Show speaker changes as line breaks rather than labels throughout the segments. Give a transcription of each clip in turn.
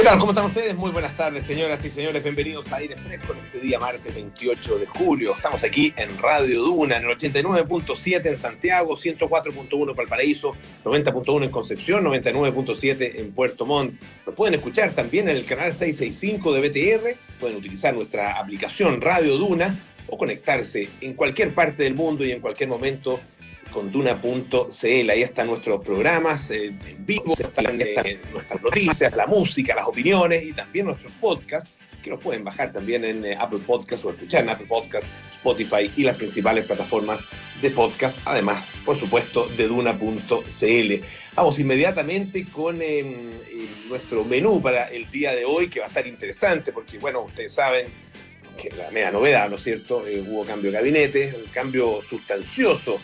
¿Qué tal? ¿Cómo están ustedes? Muy buenas tardes, señoras y señores. Bienvenidos a Aire Fresco en este día martes 28 de julio. Estamos aquí en Radio Duna, en el 89.7 en Santiago, 104.1 en Valparaíso, 90.1 en Concepción, 99.7 en Puerto Montt. Nos pueden escuchar también en el canal 665 de BTR. Pueden utilizar nuestra aplicación Radio Duna o conectarse en cualquier parte del mundo y en cualquier momento con duna.cl. Ahí están nuestros programas eh, en vivo, están eh, nuestras noticias, la música, las opiniones y también nuestros podcasts que los pueden bajar también en eh, Apple Podcasts o escuchar en Apple Podcasts, Spotify y las principales plataformas de podcast, además, por supuesto, de duna.cl. Vamos inmediatamente con nuestro menú para el día de hoy, que va a estar interesante, porque, bueno, ustedes saben que la media novedad, ¿no es cierto? hubo cambio de gabinete, un cambio sustancioso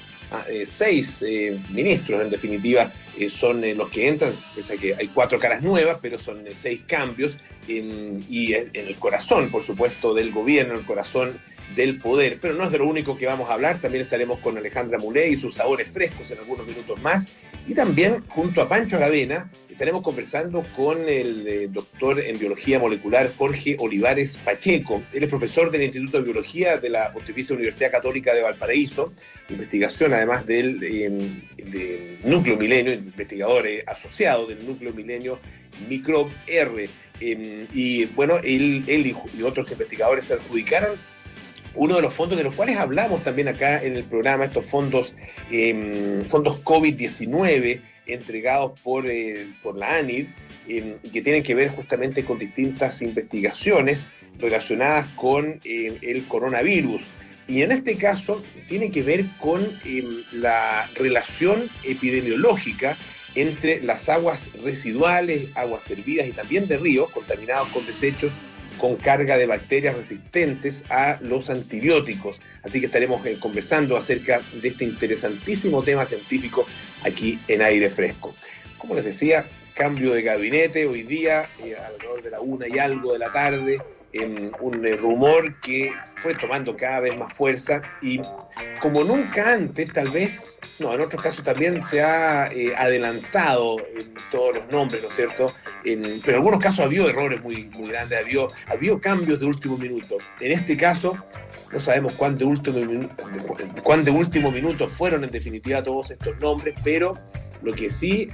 eh, seis eh, ministros, en definitiva, eh, son los que entran, pese a que hay cuatro caras nuevas, pero son seis cambios, y en el corazón, por supuesto, del gobierno, el corazón del poder. Pero no es de lo único que vamos a hablar, también estaremos con Alejandra Muley y sus sabores frescos en algunos minutos más. Y también, junto a Pancho Aravena, estaremos conversando con el eh, doctor en biología molecular Jorge Olivares Pacheco. Él es profesor del Instituto de Biología de la Pontificia Universidad Católica de Valparaíso, investigación además del, em, Núcleo Milenio, investigador eh, asociado del Núcleo Milenio Microb R. Em, y bueno, él, él y otros investigadores se adjudicaron uno de los fondos de los cuales hablamos también acá en el programa, estos fondos, em, fondos COVID-19 entregados por, eh, por la ANID, em, que tienen que ver justamente con distintas investigaciones relacionadas con em, el coronavirus. Y en este caso tiene que ver con la relación epidemiológica entre las aguas residuales, aguas servidas y también de ríos contaminados con desechos con carga de bacterias resistentes a los antibióticos. Así que estaremos eh, conversando acerca de este interesantísimo tema científico aquí en aire fresco. Como les decía, cambio de gabinete hoy día, eh, alrededor de la una y algo de la tarde, en un eh, rumor que fue tomando cada vez más fuerza y como nunca antes, tal vez, no, en otros casos también se ha eh, adelantado en todos los nombres, ¿no es cierto? pero en algunos casos ha habido errores muy, muy grandes, ha habido, ha habido cambios de último minuto. En este caso, no sabemos cuán de último, cuán de último minuto fueron en definitiva todos estos nombres, pero lo que sí,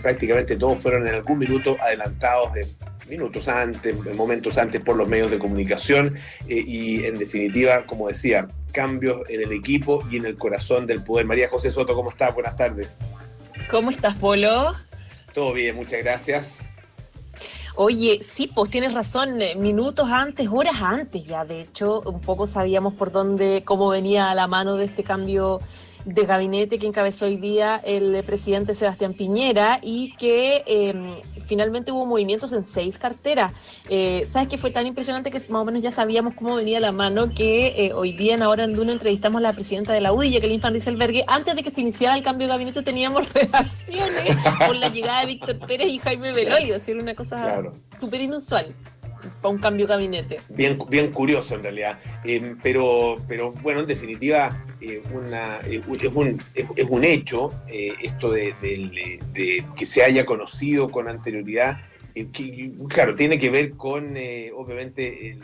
prácticamente todos fueron en algún minuto adelantados minutos antes, momentos antes por los medios de comunicación eh, y en definitiva, como decía, cambios en el equipo y en el corazón del poder. María José Soto, ¿cómo estás? Buenas tardes.
¿Cómo estás, Polo?
Todo bien, muchas gracias.
Oye, sí, pues tienes razón, eh, minutos antes, horas antes ya, de hecho, un poco sabíamos por dónde, cómo venía a la mano de este cambio de gabinete que encabezó hoy día el presidente Sebastián Piñera y que em, finalmente hubo movimientos en seis carteras. Eh, ¿Sabes que fue tan impresionante que más o menos ya sabíamos cómo venía la mano que eh, hoy día en Ahora en Luna entrevistamos a la presidenta de la UDI, Jacqueline Van Rieselberghe. Antes de que se iniciara el cambio de gabinete teníamos reacciones por la llegada de Víctor Pérez y Jaime Belolio, decir una cosa súper inusual para un cambio de gabinete.
Bien, bien curioso en realidad. Eh, pero, pero bueno, en definitiva, eh, una, eh, es, un, es, un hecho esto de, que se haya conocido con anterioridad. Que, claro, tiene que ver con, obviamente,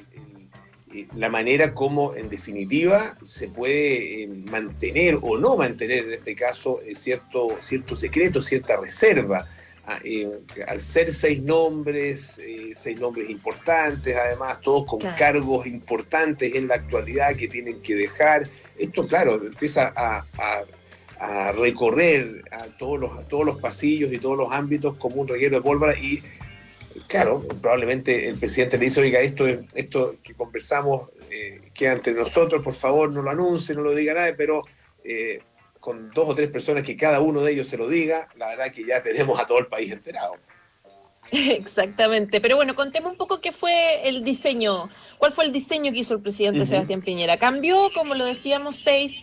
la manera como, en definitiva, se puede mantener o no mantener, en este caso, cierto, cierto secreto, cierta reserva Ah, al ser seis nombres, eh, seis nombres importantes, además, todos con cargos importantes en la actualidad que tienen que dejar, esto, claro, empieza a, recorrer a todos, los, todos los pasillos y todos los ámbitos como un reguero de pólvora y, claro, probablemente el presidente le dice, oiga, esto, esto que conversamos eh, queda entre nosotros, por favor, no lo anuncie, no lo diga nadie, pero... Eh, con dos o tres personas que cada uno de ellos se lo diga, la verdad que ya tenemos a todo el país enterado.
Exactamente, pero bueno, contemos un poco qué fue el diseño, cuál fue el diseño que hizo el presidente Sebastián Piñera. Cambió, como lo decíamos, seis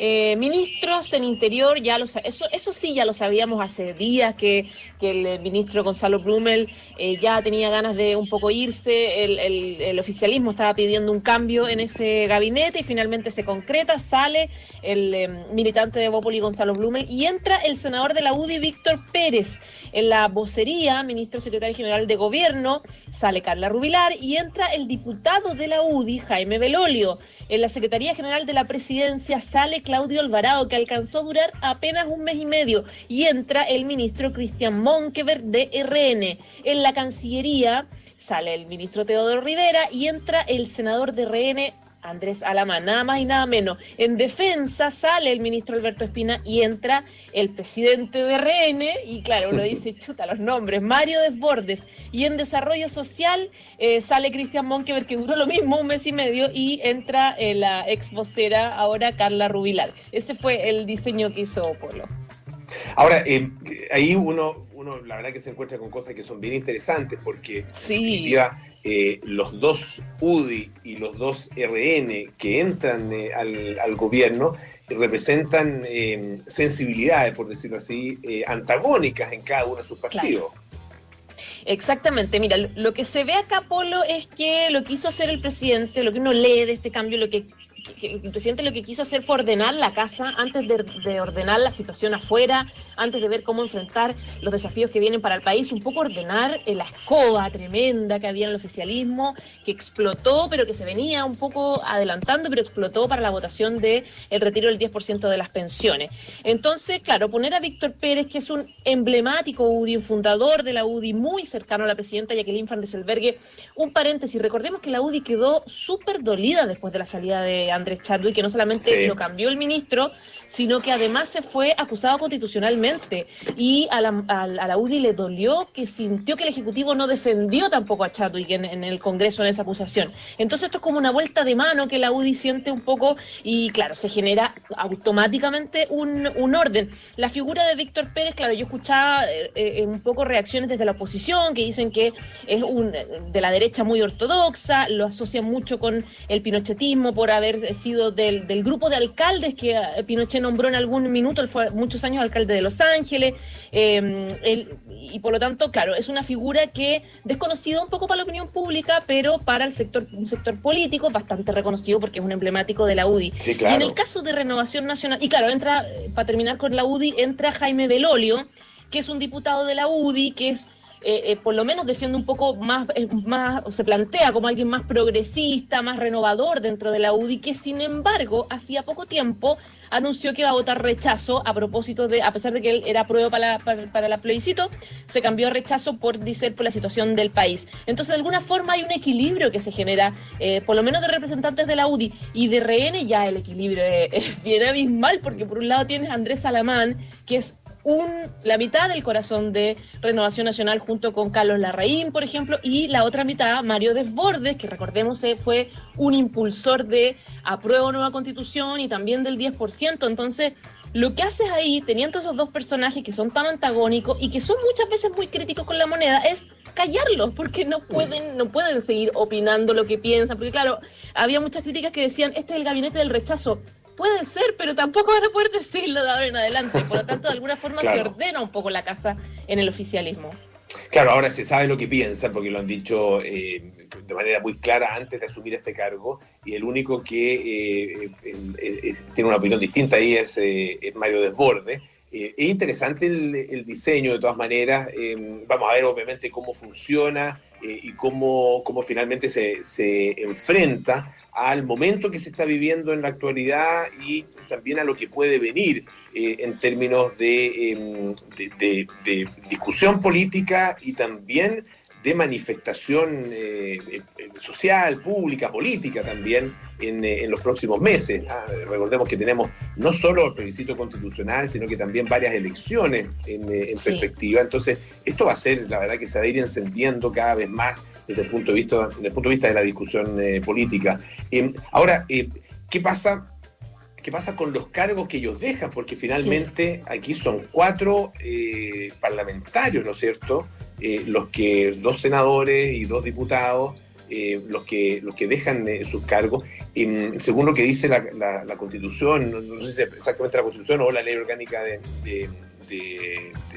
eh, ministros en interior, ya lo, eso, eso sí ya lo sabíamos hace días que, el eh, ministro Gonzalo Blumel eh, ya tenía ganas de un poco irse, el, oficialismo estaba pidiendo un cambio en ese gabinete y finalmente se concreta, sale el militante de Bópoli Gonzalo Blumel y entra el senador de la UDI Víctor Pérez. En la vocería, ministro secretaria general de gobierno, sale Carla Rubilar y entra el diputado de la UDI, Jaime Belolio. En la Secretaría General de la Presidencia sale Claudio Alvarado, que alcanzó a durar apenas un mes y medio, y entra el ministro Cristian Monkever de RN. En la Cancillería sale el ministro Teodoro Rivera y entra el senador de RN Andrés Alamán, nada más y nada menos. En defensa sale el ministro Alberto Espina y entra el presidente de RN, y claro, uno dice, chuta los nombres, Mario Desbordes. Y en desarrollo social eh, sale Cristian Monkever, que duró lo mismo, un mes y medio, y entra eh, la ex vocera, ahora Carla Rubilar. Ese fue el diseño que hizo Polo.
Ahora, eh, ahí uno, uno, la verdad que se encuentra con cosas que son bien interesantes, porque
sí.
Eh, los dos UDI y los dos RN que entran eh, al, gobierno representan eh, sensibilidades, por decirlo así, antagónicas en cada uno de sus partidos.
Exactamente, mira, lo que se ve acá, Polo, es que lo que hizo hacer el presidente, lo que uno lee de este cambio, lo que el presidente lo que quiso hacer fue ordenar la casa antes de, ordenar la situación afuera, antes de ver cómo enfrentar los desafíos que vienen para el país, un poco ordenar la escoba tremenda que había en el oficialismo, que explotó, pero que se venía un poco adelantando, pero explotó para la votación del el retiro del 10% de las pensiones. Entonces, claro, poner a Víctor Pérez, que es un emblemático UDI, un fundador de la UDI, muy cercano a la presidenta Jacqueline Van Selbergue, un paréntesis, recordemos que la UDI quedó súper dolida después de la salida de Andrés Chadwick, que no solamente lo cambió el ministro, sino que además se fue acusado constitucionalmente. Y a la, a, la UDI le dolió que sintió que el Ejecutivo no defendió tampoco a Chadwick en, en, el Congreso en esa acusación. Entonces esto es como una vuelta de mano que la UDI siente un poco y claro, se genera automáticamente un, un orden. La figura de Víctor Pérez, claro, yo escuchaba eh, eh, un poco reacciones desde la oposición que dicen que es un, de la derecha muy ortodoxa, lo asocian mucho con el pinochetismo por haber sido del, del grupo de alcaldes que eh, Nombró en algún minuto, él fue muchos años alcalde de Los Ángeles, eh, y por lo tanto, claro, es una figura que desconocida un poco para la opinión pública, pero para el sector, un sector político bastante reconocido porque es un emblemático de la UDI.
Y en
el caso de Renovación Nacional, y claro, entra, eh, para terminar con la UDI, entra Jaime Belolio, que es un diputado de la UDI, que es eh, eh, por lo menos defiende un poco más, eh, más, o se plantea como alguien más progresista, más renovador dentro de la UDI, que sin embargo, hacía poco tiempo anunció que iba a votar rechazo a propósito de, a pesar de que él era prueba para, para, el plebiscito, se cambió a rechazo por, dice, por la situación del país. Entonces, de alguna forma hay un equilibrio que se genera, por lo menos de representantes de la UDI y de RN, ya el equilibrio es, es bien abismal, porque por un lado tienes a Andrés Salamán, que es la mitad del corazón de Renovación Nacional junto con Carlos Larraín, por ejemplo, y la otra mitad, Mario Desbordes, que recordemos eh, fue un impulsor de apruebo nueva constitución y también del 10%. Entonces, lo que haces ahí, teniendo esos dos personajes que son tan antagónicos y que son muchas veces muy críticos con la moneda, es callarlos, porque no pueden, no pueden seguir opinando lo que piensan, porque claro, había muchas críticas que decían, este es el gabinete del rechazo. Puede ser, pero tampoco van a poder decirlo de ahora en adelante. Por lo tanto, de alguna forma se ordena un poco la casa en el oficialismo.
Claro, ahora se sabe lo que piensan, porque lo han dicho eh, de manera muy clara antes de asumir este cargo, y el único que eh, eh, tiene una opinión distinta ahí es, Mario Desborde. es interesante el, diseño, de todas maneras. vamos a ver, obviamente, cómo funciona y cómo, cómo finalmente se, se enfrenta al momento que se está viviendo en la actualidad y también a lo que puede venir eh, en términos em, de, discusión política y también de manifestación eh, eh, social, pública, política también en, los próximos meses. Ah, recordemos que tenemos no solo el plebiscito constitucional, sino que también varias elecciones en, perspectiva. Entonces, esto va a ser, la verdad, que se va a ir encendiendo cada vez más desde el punto de vista, desde el punto de, vista de la discusión eh, política. Em, ahora, eh, ¿qué pasa? ¿Qué pasa con los cargos que ellos dejan? Porque finalmente aquí son cuatro eh, parlamentarios, ¿no es cierto? Los que, dos senadores y dos diputados, los, que, los que dejan sus cargos. Em, según lo que dice la, Constitución, no, sé si exactamente la Constitución o la ley orgánica de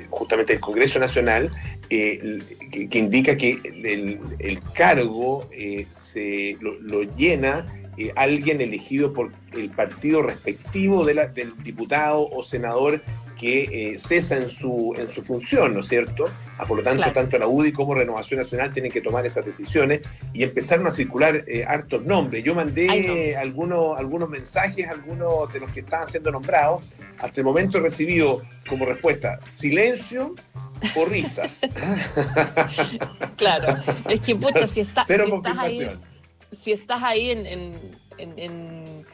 justamente el Congreso Nacional, eh, que, indica que el, cargo eh, se lo, llena eh, alguien elegido por el partido respectivo de la, del diputado o senador que cesa en su, en su función, ¿no es cierto? Ah, por lo tanto, tanto la UDI como Renovación Nacional tienen que tomar esas decisiones y empezaron a circular hartos nombres. Yo mandé algunos, algunos mensajes, algunos de los que estaban siendo nombrados. Hasta el momento he recibido como respuesta silencio o risas.
claro, es que, pucha, si, está, si estás ahí, si estás ahí en, en, en,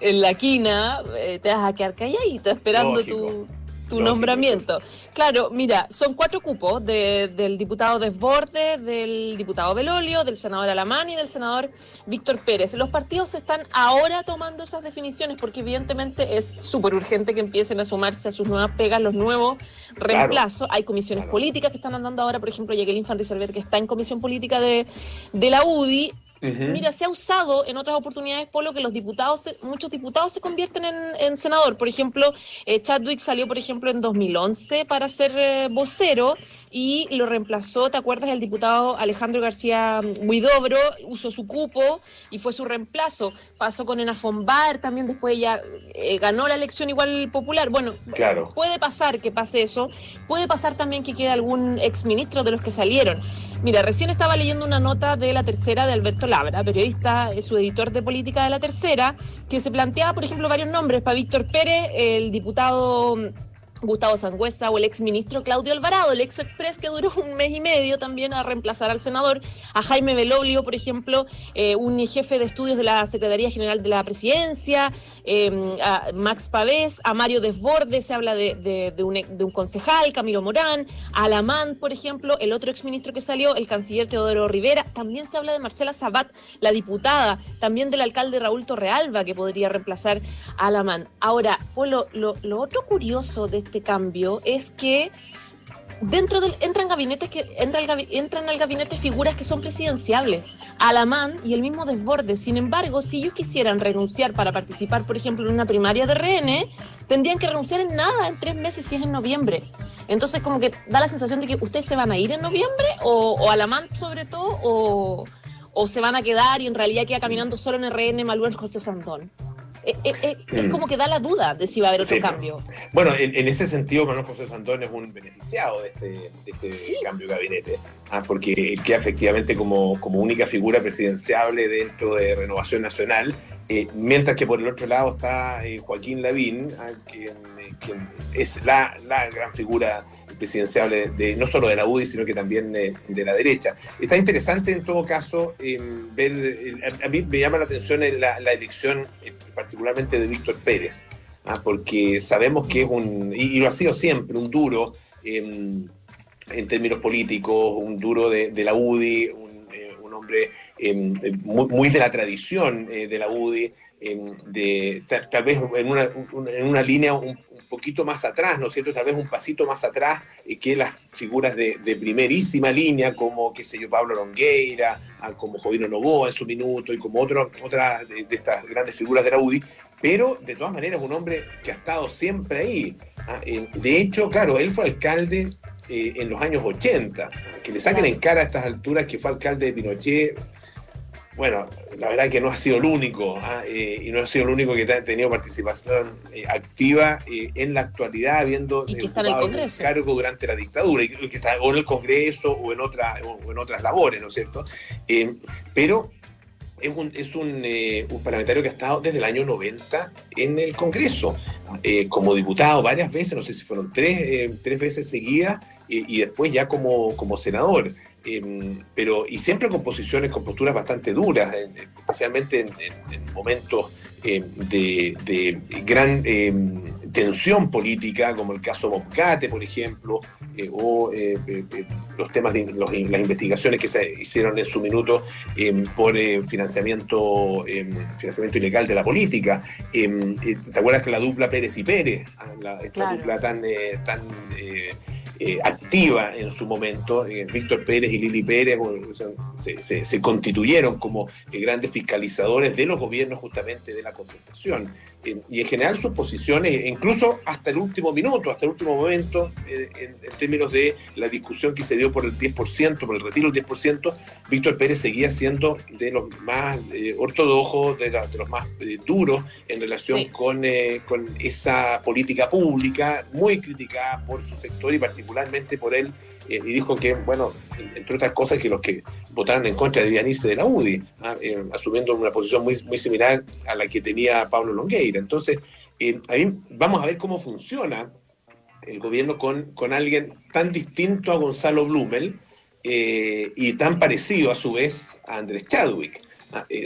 en la quina, eh, te vas a quedar calladito esperando tu tu nombramiento. Claro, mira, son cuatro cupos del diputado Desborde, del diputado Belolio, del senador Alamán y del senador Víctor Pérez. Los partidos están ahora tomando esas definiciones porque evidentemente es súper urgente que empiecen a sumarse a sus nuevas pegas los nuevos reemplazos. Hay comisiones políticas que están andando ahora, por ejemplo, Jacqueline Van Rieselberg, que está en comisión política de, de la UDI, Mira, se ha usado en otras oportunidades, Polo, que los diputados, muchos diputados se convierten en, senador. Por ejemplo, eh, Chadwick salió, por ejemplo, en 2011 para ser eh, vocero y lo reemplazó, ¿te acuerdas? El diputado Alejandro García Huidobro usó su cupo y fue su reemplazo. Pasó con Ena Bar, también después ya eh, ganó la elección igual popular. Bueno, puede pasar que pase eso. Puede pasar también que quede algún exministro de los que salieron. Mira, recién estaba leyendo una nota de La Tercera de Alberto Labra, periodista, su editor de política de La Tercera, que se planteaba, por ejemplo, varios nombres para Víctor Pérez, el diputado Gustavo Sangüesa o el ex ministro Claudio Alvarado, el ex express que duró un mes y medio también a reemplazar al senador, a Jaime Belolio, por ejemplo, eh, un jefe de estudios de la Secretaría General de la Presidencia, em, a Max Pavés, a Mario Desbordes, se habla de, un, concejal, Camilo Morán, a Alamán, por ejemplo, el otro ex ministro que salió, el canciller Teodoro Rivera, también se habla de Marcela Sabat, la diputada, también del alcalde Raúl Torrealba, que podría reemplazar a Alamán. Ahora, lo, lo otro curioso de este cambio es que dentro del entran gabinetes que entran al gabinete figuras que son presidenciables, Alamán y el mismo Desbordes. Sin embargo, si ellos quisieran renunciar para participar, por ejemplo, en una primaria de RN, tendrían que renunciar en nada en tres meses si es en noviembre. Entonces, como que da la sensación de que ustedes se van a ir en noviembre o, o Alamán sobre todo o, o se van a quedar y en realidad queda caminando solo en RN Manuel José Santón. Eh, eh, eh, es mm. como que da la duda de si va a haber otro cambio.
Bueno, en, ese sentido, Manuel José Santón es un beneficiado de este, este cambio de gabinete, ¿ah? porque él queda efectivamente como, como única figura presidenciable dentro de Renovación Nacional, mientras que por el otro lado está Joaquín Lavín, ¿ah? quien, es la, la gran figura presidencial de, no solo de la UDI, sino que también de, la derecha. Está interesante en todo caso em, ver, eh, a mí me llama la atención la, elección eh, particularmente de Víctor Pérez, ¿ah? porque sabemos que es un, y, lo ha sido siempre, un duro em, en términos políticos, un duro de, la UDI, un, eh, hombre em, muy, de la tradición de la UDI, de, tal, vez en una, en una línea un, poquito más atrás, ¿no es cierto? Tal vez un pasito más atrás eh, que las figuras de, primerísima línea, como, qué sé yo, Pablo Longueira, ah, como Jovino Novoa en su minuto y como otras de, estas grandes figuras de la UDI, pero de todas maneras un hombre que ha estado siempre ahí. Ah, de hecho, claro, él fue alcalde eh, en los años 80. Que le saquen en cara a estas alturas que fue alcalde de Pinochet, bueno, la verdad que no ha sido el único, ¿ah? eh, y no ha sido el único que ha tenido participación eh, activa eh, en la actualidad, habiendo
¿Y el
cargo durante la dictadura, y que está o en el Congreso o en, otra, o en otras labores, ¿no es cierto? pero es, un, es un, un, parlamentario que ha estado desde el año 90 en el Congreso, como diputado varias veces, no sé si fueron tres, tres veces seguidas, y después ya como, como senador. Em, pero y siempre con posiciones, con posturas bastante duras, especialmente en, momentos em, de, gran em, tensión política, como el caso Moscate, por ejemplo, eh, o eh, eh, los temas de las investigaciones que se hicieron en su minuto por financiamiento, financiamiento ilegal de la política. ¿Te acuerdas que la dupla Pérez y Pérez, ah, la, esta dupla tan, tan eh, activa en su momento. Eh, Víctor Pérez y Lili Pérez se, constituyeron como eh, grandes fiscalizadores de los gobiernos justamente de la y en general sus posiciones, incluso hasta el último minuto, hasta el último momento, en, términos de la discusión que se dio por el 10%, por el retiro del 10%, Víctor Pérez seguía siendo de los más eh, ortodoxos, de, los más eh, duros en relación con, eh, con esa política pública, muy criticada por su sector y particularmente por él y dijo que, bueno, entre otras cosas, que los que votaron en contra debían irse de la UDI, eh, asumiendo una posición muy, muy similar a la que tenía Pablo Longueira. Entonces, eh, ahí vamos a ver cómo funciona el gobierno con, con alguien tan distinto a Gonzalo Blumel eh, y tan parecido a su vez a Andrés Chadwick.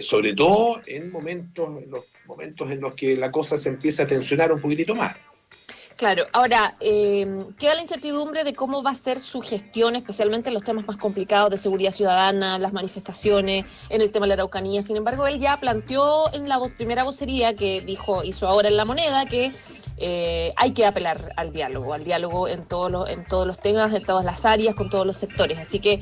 sobre todo en momentos, en los momentos en los que la cosa se empieza a tensionar un poquitito más.
Claro, ahora em, queda la incertidumbre de cómo va a ser su gestión, especialmente en los temas más complicados de seguridad ciudadana, las manifestaciones, en el tema de la Araucanía. Sin embargo, él ya planteó en la primera vocería que dijo, hizo ahora en la moneda, que eh, hay que apelar al diálogo, al diálogo en todos los, en todos los temas, en todas las áreas, con todos los sectores. Así que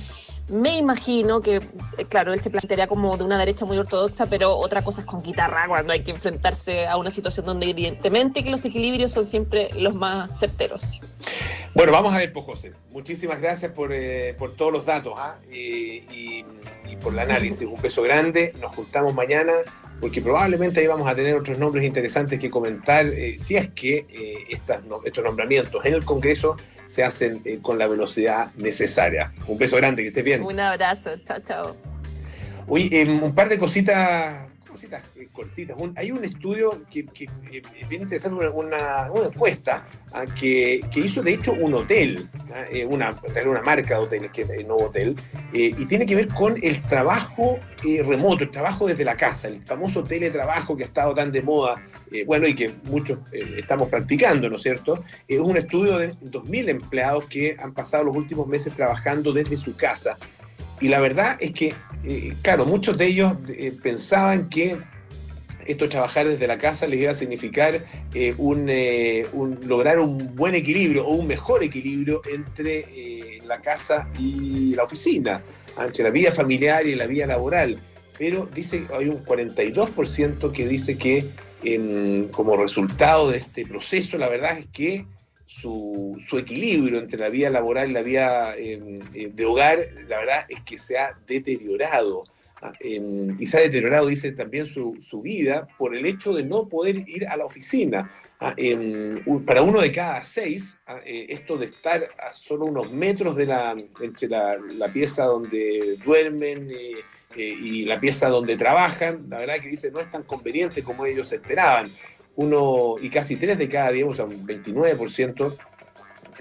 me imagino que, eh, claro, él se plantearía como de una derecha muy ortodoxa, pero otra cosa es con guitarra cuando hay que enfrentarse a una situación donde evidentemente los equilibrios son siempre los más certeros.
Bueno, vamos a ver, pues. Muchísimas gracias por, eh, por todos los datos ¿ah? y, por el análisis. Un beso grande. Nos juntamos mañana porque probablemente ahí vamos a tener otros nombres interesantes que comentar eh, si es que estas, estos nombramientos en el Congreso se hacen eh, con la velocidad necesaria. Un beso grande, que estés bien.
Un abrazo, chao, chao.
Uy, em, un par de cositas, cositas eh, cortitas. hay un estudio que, que eh, viene interesante, una, una, encuesta ah, que, que, hizo de hecho un hotel, ah, una, una marca de hoteles, que es el Nuevo Hotel, y tiene que ver con el trabajo remoto, el trabajo desde la casa, el famoso teletrabajo que ha estado tan de moda eh, bueno, y que muchos eh, estamos practicando, ¿no es cierto? Es un estudio de 2.000 empleados que han pasado los últimos meses trabajando desde su casa. Y la verdad es que, eh, claro, muchos de ellos pensaban que esto trabajar desde la casa les iba a significar un, lograr un buen equilibrio o un mejor equilibrio entre la casa y la oficina, entre la vida familiar y la vida laboral. Pero dice, hay un 42% que dice que como resultado de este proceso, la verdad es que su, equilibrio entre la vida laboral y la vida em, eh, de hogar, la verdad es que se ha deteriorado. Ah, em, y se ha deteriorado, dice también, su, vida por el hecho de no poder ir a la oficina. Ah, em, para uno de cada seis, ah, eh, esto de estar a solo unos metros de la, entre la, la pieza donde duermen, eh, eh, y la pieza donde trabajan, la verdad que dice no es tan conveniente como ellos esperaban. Uno y casi tres de cada diez, o sea, un 29%,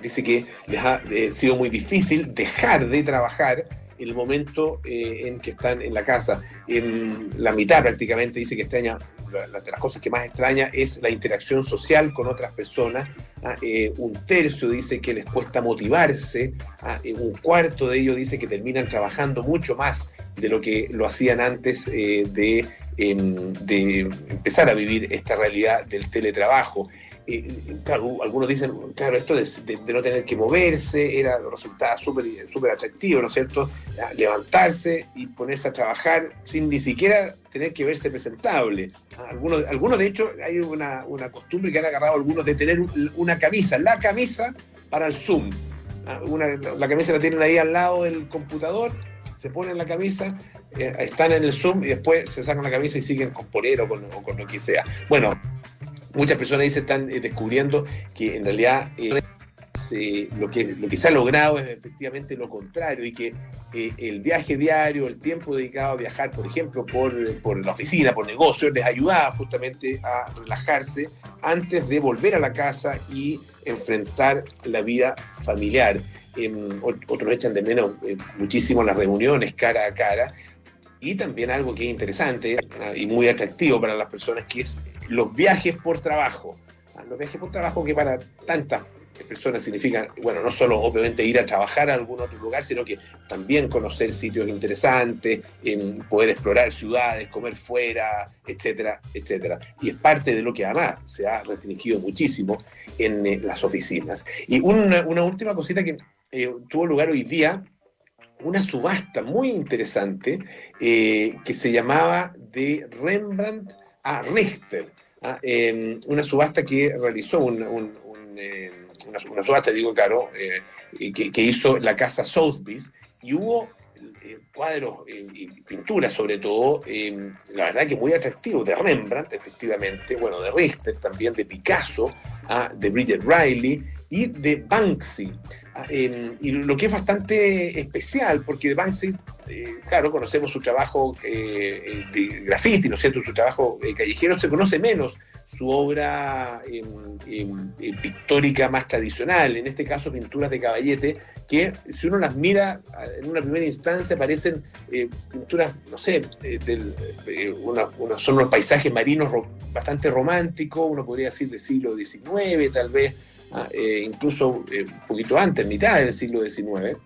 dice que les ha eh, sido muy difícil dejar de trabajar el momento eh, en que están en la casa. En la mitad prácticamente dice que extraña, las cosas que más extraña es la interacción social con otras personas. Ah, un tercio dice que les cuesta motivarse, ah, un cuarto de ellos dice que terminan trabajando mucho más de lo que lo hacían antes eh, de, em, de, empezar a vivir esta realidad del teletrabajo. Eh, claro, algunos dicen, claro, esto de, no tener que moverse era, resultaba súper atractivo, ¿no es cierto? Levantarse y ponerse a trabajar sin ni siquiera tener que verse presentable. Algunos, algunos de hecho, hay una, una costumbre que han agarrado algunos de tener una camisa, la camisa para el Zoom. Ah, una, la camisa la tienen ahí al lado del computador se ponen la camisa, eh, están en el Zoom y después se sacan la camisa y siguen con polero o con, lo que sea. Bueno, muchas personas dicen están eh, descubriendo que en realidad eh, lo, que, lo que se ha logrado es efectivamente lo contrario y que el viaje diario, el tiempo dedicado a viajar, por ejemplo, por, por la oficina, por negocios, les ayudaba justamente a relajarse antes de volver a la casa y enfrentar la vida familiar otros echan de menos eh, muchísimo las reuniones cara a cara. Y también algo que es interesante ah, y muy atractivo para las personas, que es los viajes por trabajo. Ah, los viajes por trabajo que para tantas personas significan, bueno, no solo obviamente ir a trabajar a algún otro lugar, sino que también conocer sitios interesantes, en poder explorar ciudades, comer fuera, etcétera, etcétera. Y es parte de lo que además se ha restringido muchísimo en eh, las oficinas. Y una, una última cosita que eh, tuvo lugar hoy día una subasta muy interesante eh, que se llamaba de Rembrandt a Richter. ¿ah? Em, una subasta que realizó eh, una, subasta, digo, claro, eh, que, hizo la casa Sotheby's, y hubo cuadros y pinturas sobre todo, em, la verdad que muy atractivos, de Rembrandt, efectivamente, bueno, de Richter también, de Picasso, ¿ah? de Bridget Riley y de Banksy. Em, y lo que es bastante especial, porque Banksy, eh, claro, conocemos su trabajo eh, de graffiti, ¿no es cierto? Su trabajo callejero se conoce menos su obra pictórica más tradicional, en este caso pinturas de caballete, que si uno las mira en una primera instancia parecen eh, pinturas, no sé, eh, eh, son unos paisajes marinos bastante románticos, uno podría decir del siglo XIX tal vez, ah, incluso un poquito antes, mitad del siglo XIX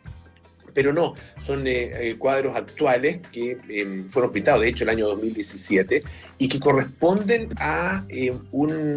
pero no, son eh, eh, cuadros actuales que em, fueron pintados, de hecho, el año 2017, y que corresponden a, em,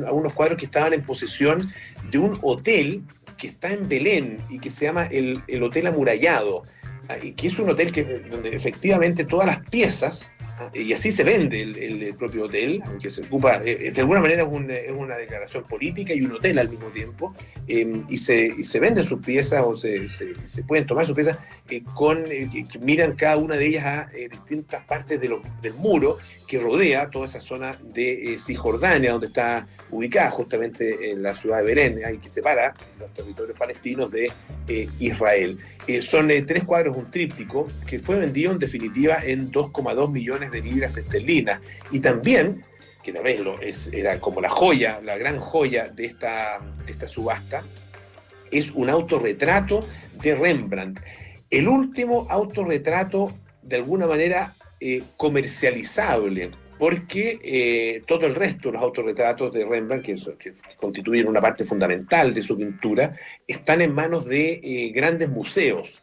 a unos cuadros que estaban en posesión de un hotel que está en Belén y que se llama el, el Hotel Amurallado, ah, y que es un hotel que, donde efectivamente todas las piezas y así se vende el, propio hotel, aunque se ocupa, eh, eh, de alguna manera es, una declaración política y un hotel al mismo tiempo, em, y, se, se venden sus piezas o se, se, pueden tomar sus piezas eh, con, que miran cada una de ellas a distintas partes de del muro que rodea toda esa zona de Cisjordania, donde está ubicada justamente en la ciudad de Belén, ahí que separa los territorios palestinos de Israel. son tres cuadros, un tríptico, que fue vendido en definitiva en 2,2 millones de libras esterlinas. Y también, que vez lo es, era como la joya, la gran joya de esta, subasta, es un autorretrato de Rembrandt. El último autorretrato, de alguna manera, eh, comercializable, porque eh, todo el resto, los autorretratos de Rembrandt, que, que, constituyen una parte fundamental de su pintura, están en manos de eh, grandes museos.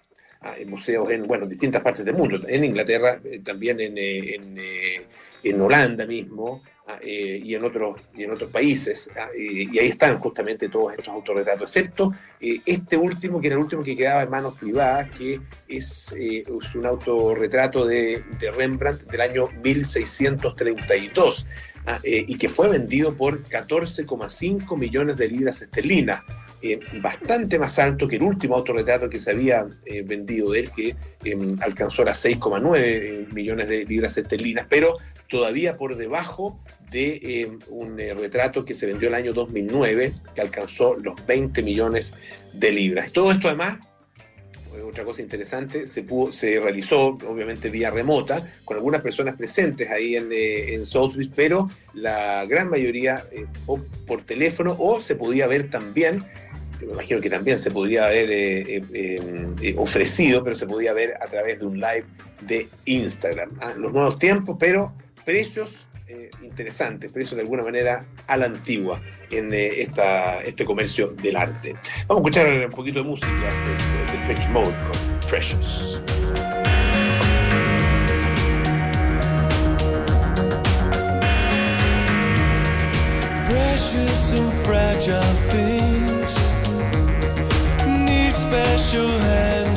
Museos en bueno, distintas partes del mundo, en Inglaterra, eh, también en, eh, eh, en, Holanda mismo, ah, y, en otros, y en otros países. Ah, y ahí están justamente todos estos autorretratos, excepto este último, que era el último que quedaba en manos privadas, que es, es un autorretrato de, de, Rembrandt del año 1632. Ah, y que fue vendido por 14,5 millones de libras esterlinas. Eh, bastante más alto que el último autorretrato que se había eh, vendido de él, que em, alcanzó las 6,9 eh, millones de libras esterlinas, pero todavía por debajo de em, un retrato que se vendió el año 2009, que alcanzó los 20 millones de libras. Todo esto además otra cosa interesante, se, pudo, se realizó obviamente vía remota, con algunas personas presentes ahí en, en Southbridge, pero la gran mayoría o por teléfono o se podía ver también me imagino que también se podría haber eh, eh, eh, ofrecido, pero se podía ver a través de un live de Instagram. ¿ah? Los nuevos tiempos, pero precios interesantes, precios de alguna manera a la antigua en esta, este comercio del arte. Vamos a escuchar un poquito de música, es de Fetch Mode con Precious. Precious and fragile things special handling.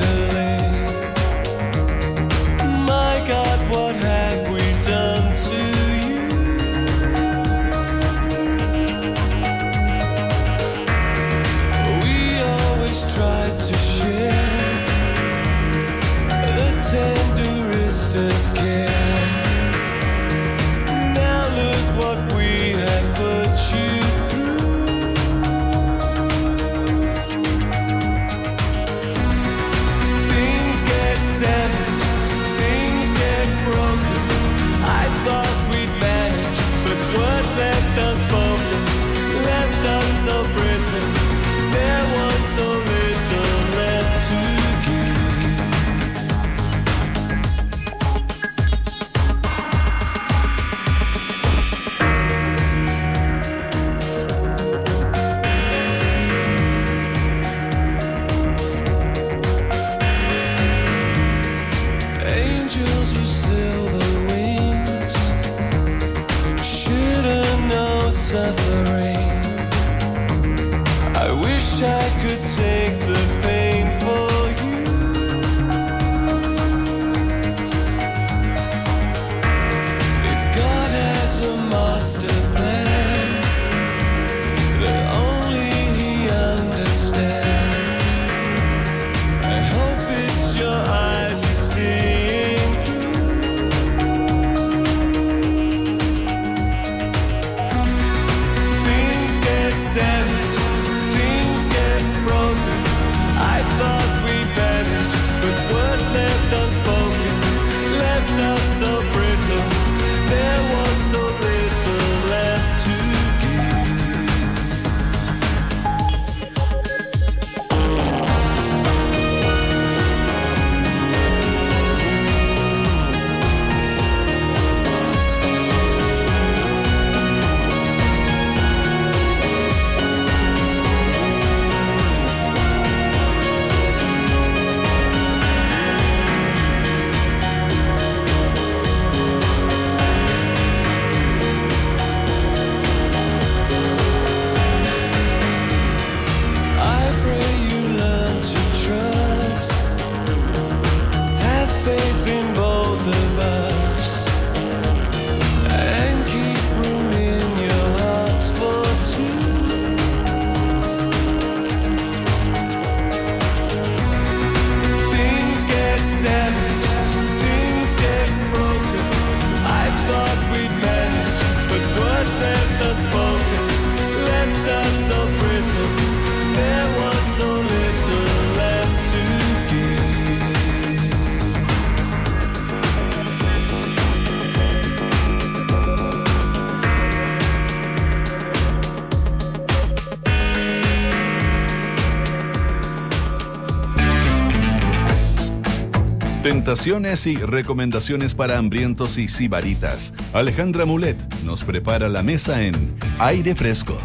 Y recomendaciones para hambrientos y sibaritas. Alejandra Mulet nos prepara la mesa en Aire Fresco.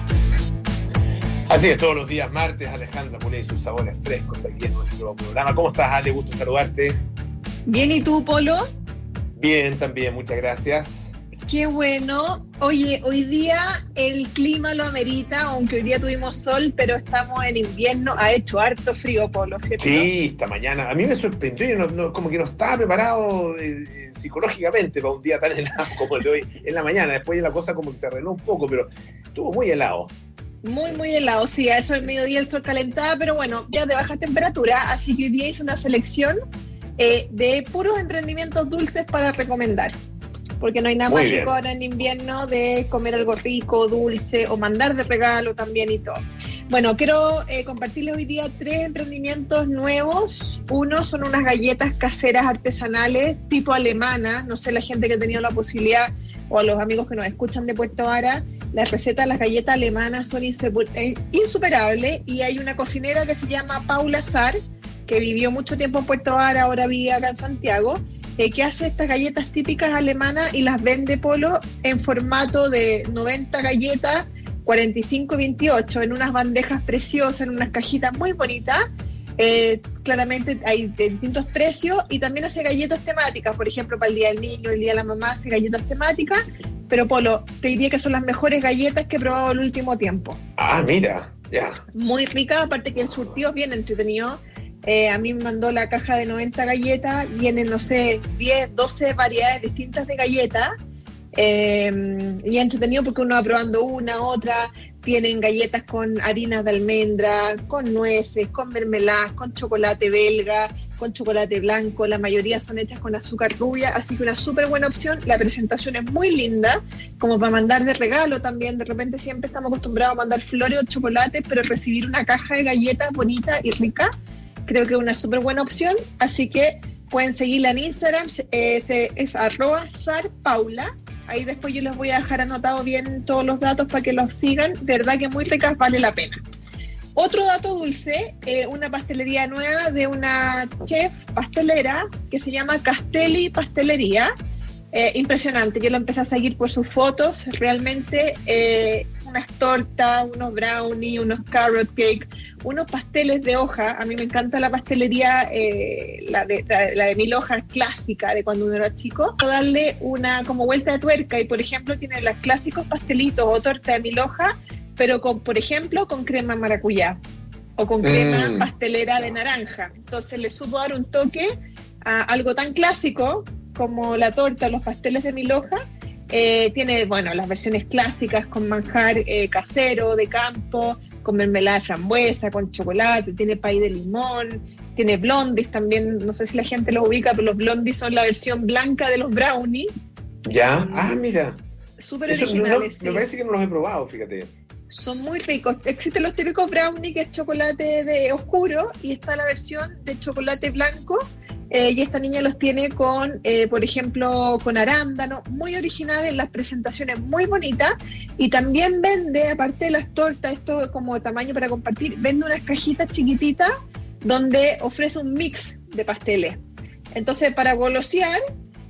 Así es, todos los días martes, Alejandra Mulet y sus sabores frescos aquí en nuestro programa. ¿Cómo estás, Ale? Gusto saludarte.
Bien, ¿y tú, Polo?
Bien, también, muchas gracias.
Qué bueno. Oye, hoy día el clima lo amerita, aunque hoy día tuvimos sol, pero estamos en invierno, ha hecho harto frío, Polo, ¿cierto?
Sí, esta mañana. A mí me sorprendió, yo no, como que no estaba preparado eh, psicológicamente para un día tan helado como el de hoy en la mañana. Después la cosa como que se arregló un poco, pero estuvo muy helado.
Muy, muy helado, sí, a eso el mediodía el sol calentaba, pero bueno, ya de baja temperatura, así que hoy día hice una selección eh, de puros emprendimientos dulces para recomendar porque no hay nada más rico ahora en invierno de comer algo rico, dulce o mandar de regalo también y todo. Bueno, quiero eh, compartirles hoy día tres emprendimientos nuevos. Uno son unas galletas caseras artesanales tipo alemana. No sé, la gente que ha tenido la posibilidad o a los amigos que nos escuchan de Puerto Vara, las recetas de las galletas alemanas son eh, insuperables y hay una cocinera que se llama Paula Sar, que vivió mucho tiempo en Puerto Vara, ahora vive acá en Santiago eh, que hace estas galletas típicas alemanas y las vende Polo en formato de 90 galletas, 45 28, en unas bandejas preciosas, en unas cajitas muy bonitas. Eh, claramente hay de distintos precios y también hace galletas temáticas, por ejemplo, para el Día del Niño, el Día de la Mamá hace galletas temáticas, pero Polo, te diría que son las mejores galletas que he probado el último tiempo.
Ah, mira, ya.
Muy rica, aparte que el surtido es bien entretenido. Eh, a mí me mandó la caja de 90 galletas, vienen, no sé, 10, 12 variedades distintas de galletas. Eh, y entretenido porque uno va probando una, otra. Tienen galletas con harinas de almendra, con nueces, con mermeladas, con chocolate belga, con chocolate blanco. La mayoría son hechas con azúcar rubia, así que una súper buena opción. La presentación es muy linda, como para mandar de regalo también. De repente siempre estamos acostumbrados a mandar flores o chocolates, pero recibir una caja de galletas bonita y rica creo que es una súper buena opción, así que pueden seguirla en Instagram, es, es arroba sarpaula. Ahí después yo les voy a dejar anotado bien todos los datos para que los sigan. De verdad que muy ricas, vale la pena. Otro dato dulce, eh, una pastelería nueva de una chef pastelera que se llama Castelli Pastelería. Eh, impresionante, yo lo empecé a seguir por sus fotos, realmente eh, unas tortas, unos brownies, unos carrot cake, unos pasteles de hoja. A mí me encanta la pastelería, eh, la, de, la, de mil hojas clásica de cuando uno era chico. Darle una como vuelta de tuerca y, por ejemplo, tiene los clásicos pastelitos o torta de mil hojas, pero con, por ejemplo, con crema maracuyá o con crema mm. pastelera de naranja. Entonces le supo dar un toque a algo tan clásico como la torta, los pasteles de mil hojas, eh, tiene, bueno, las versiones clásicas con manjar eh, casero, de campo, con mermelada de frambuesa, con chocolate, tiene pay de limón, tiene blondies también, no sé si la gente lo ubica, pero los blondies son la versión blanca de los brownies.
Ya, ah, mira.
Súper originales.
Me parece que no los he probado, fíjate.
Son muy ricos. Existen los típicos brownies, que es chocolate de oscuro, y está la versión de chocolate blanco, eh, y esta niña los tiene con, eh, por ejemplo, con arándano, muy originales, las presentaciones muy bonitas. Y también vende, aparte de las tortas, esto como tamaño para compartir, vende unas cajitas chiquititas donde ofrece un mix de pasteles. Entonces, para golosear,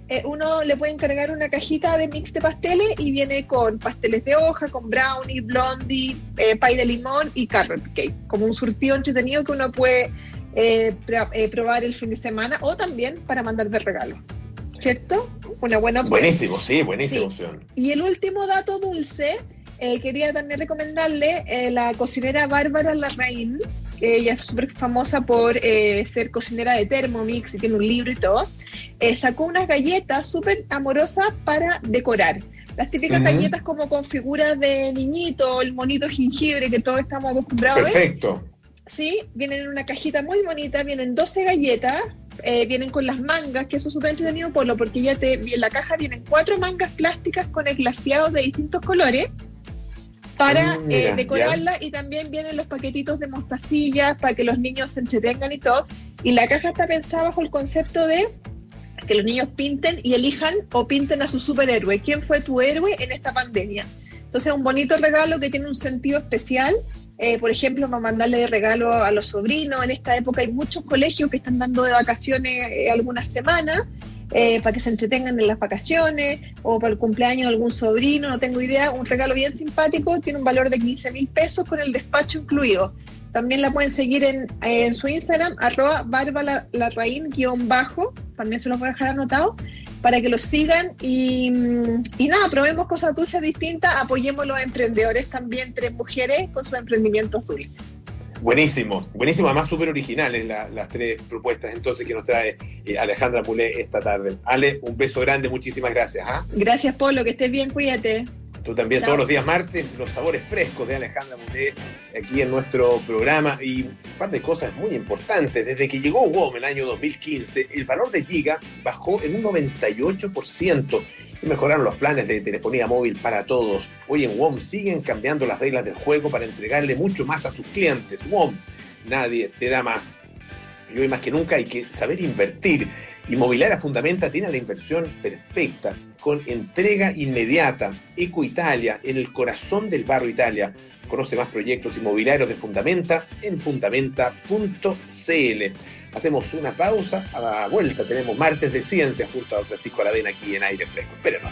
eh, uno le puede encargar una cajita de mix de pasteles y viene con pasteles de hoja, con brownie, blondie, pay de limón y carrot cake, como un surtido entretenido que uno puede eh, eh, probar el fin de semana o también para mandar de regalo. ¿Cierto? Una buena opción.
Buenísimo, sí, buenísima opción.
Y el último dato dulce, eh, quería también recomendarle la cocinera Bárbara Larraín, que ella es súper famosa por ser cocinera de Thermomix y tiene un libro y todo, sacó unas galletas súper amorosas para decorar. Las típicas galletas como con figuras de niñito, el monito jengibre que todos estamos acostumbrados
Perfecto.
Sí, vienen en una cajita muy bonita, vienen 12 galletas, eh, vienen con las mangas, que eso es súper entretenido, Polo, porque ya te, en la caja vienen cuatro mangas plásticas con el glaseado de distintos colores para mm, eh, decorarla y también vienen los paquetitos de mostacillas para que los niños se entretengan y todo. Y la caja está pensada bajo el concepto de que los niños pinten y elijan o pinten a su superhéroe. ¿Quién fue tu héroe en esta pandemia? Entonces, un bonito regalo que tiene un sentido especial eh, por ejemplo, para mandarle de regalo a los sobrinos. En esta época hay muchos colegios que están dando de vacaciones eh, algunas semanas. Eh, para que se entretengan en las vacaciones o para el cumpleaños de algún sobrino, no tengo idea, un regalo bien simpático, tiene un valor de 15 mil pesos con el despacho incluido. También la pueden seguir en, su Instagram, arroba guion bajo, también se los voy a dejar anotado, para que los sigan y, y nada, probemos cosas dulces distintas, apoyemos a los emprendedores también, tres mujeres con sus emprendimientos dulces.
Buenísimo, buenísimo, además súper originales las tres propuestas entonces que nos trae eh, Alejandra Mulé esta tarde. Ale, un beso grande, muchísimas gracias. ¿ah?
Gracias, Polo, que estés bien, cuídate.
Tú también todos los días martes, los sabores frescos de Alejandra Mulé aquí en nuestro programa y un par de cosas muy importantes. Desde que llegó WOM en el año 2015, el valor de Giga bajó en un 98% y mejoraron los planes de telefonía móvil para todos. Hoy en WOM siguen cambiando las reglas del juego para entregarle mucho más a sus clientes. WOM, nadie te da más. Y hoy más que nunca hay que saber invertir. Inmobiliaria Fundamenta tiene la inversión perfecta, con entrega inmediata. Eco Italia, en el corazón del barrio Italia. Conoce más proyectos inmobiliarios de Fundamenta en fundamenta.cl. Hacemos una pausa, a la vuelta tenemos martes de ciencia junto a Francisco Aravena aquí en aire fresco. Espérenos.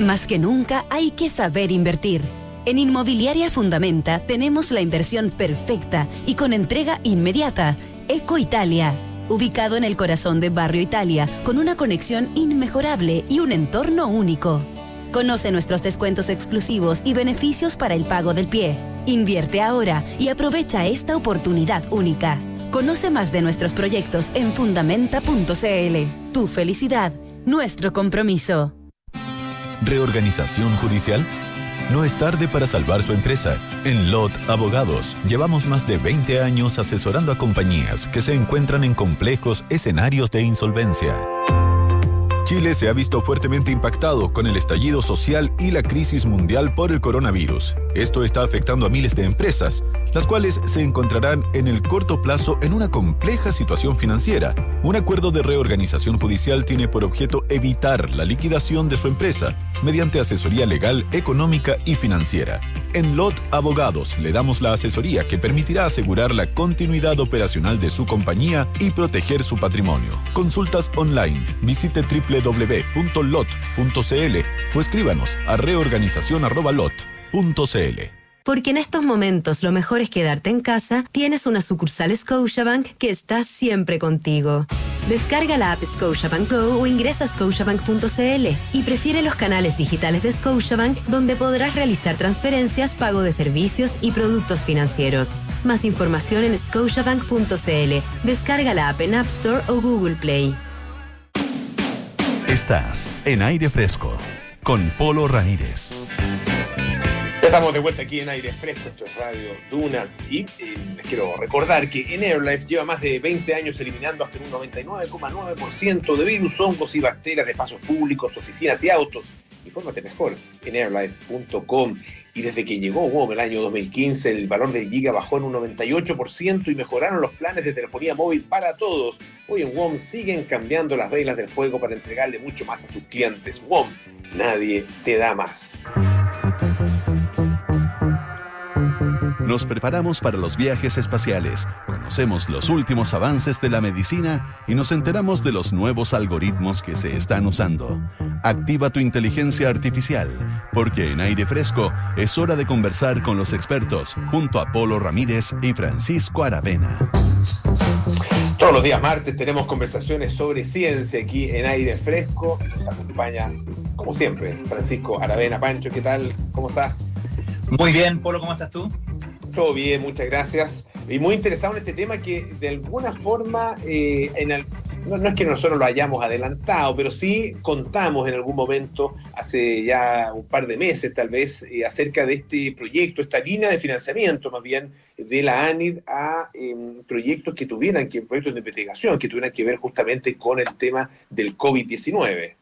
Más que nunca, hay que saber invertir. En Inmobiliaria Fundamenta tenemos la inversión perfecta y con entrega inmediata. Eco Italia, ubicado en el corazón de Barrio Italia, con una conexión inmejorable y un entorno único. Conoce nuestros descuentos exclusivos y beneficios para el pago del pie. Invierte ahora y aprovecha esta oportunidad única. Conoce más de nuestros proyectos en fundamenta.cl. Tu felicidad, nuestro compromiso.
¿Reorganización judicial? No es tarde para salvar su empresa. En LOT Abogados llevamos más de 20 años asesorando a compañías que se encuentran en complejos escenarios de insolvencia. Chile se ha visto fuertemente impactado con el estallido social y la crisis mundial por el coronavirus. Esto está afectando a miles de empresas, las cuales se encontrarán en el corto plazo en una compleja situación financiera. Un acuerdo de reorganización judicial tiene por objeto evitar la liquidación de su empresa mediante asesoría legal, económica y financiera. En LOT Abogados le damos la asesoría que permitirá asegurar la continuidad operacional de su compañía y proteger su patrimonio. Consultas online. Visite www.lot.cl o escríbanos a reorganización.lot.cl.
Porque en estos momentos lo mejor es quedarte en casa, tienes una sucursal Scotiabank que está siempre contigo. Descarga la app Scotiabank Go o ingresa a scotiabank.cl y prefiere los canales digitales de Scotiabank donde podrás realizar transferencias, pago de servicios y productos financieros. Más información en scotiabank.cl. Descarga la app en App Store o Google Play.
Estás en aire fresco con Polo Ramírez.
Estamos de vuelta aquí en aire fresco, esto es Radio Duna y eh, les quiero recordar que en AirLife lleva más de 20 años eliminando hasta un 99,9% de virus, hongos y bacterias de pasos públicos, oficinas y autos. Infórmate mejor en airlife.com. Y desde que llegó WOM el año 2015, el valor del giga bajó en un 98% y mejoraron los planes de telefonía móvil para todos. Hoy en WOM siguen cambiando las reglas del juego para entregarle mucho más a sus clientes. WOM, nadie te da más.
Nos preparamos para los viajes espaciales, conocemos los últimos avances de la medicina y nos enteramos de los nuevos algoritmos que se están usando. Activa tu inteligencia artificial, porque en aire fresco es hora de conversar con los expertos junto a Polo Ramírez y Francisco Aravena.
Todos los días martes tenemos conversaciones sobre ciencia aquí en aire fresco. Nos acompaña, como siempre, Francisco Aravena. Pancho, ¿qué tal? ¿Cómo estás?
Muy bien, Polo, ¿cómo estás tú?
Todo bien, muchas gracias. Y muy interesado en este tema que de alguna forma, eh, no, es que nosotros lo hayamos adelantado, pero sí contamos en algún momento, hace ya un par de meses tal vez, eh, acerca de este proyecto, esta línea de financiamiento más bien de la ANID a em, proyectos que tuvieran que, proyectos de investigación, que tuvieran que ver justamente con el tema del COVID-19.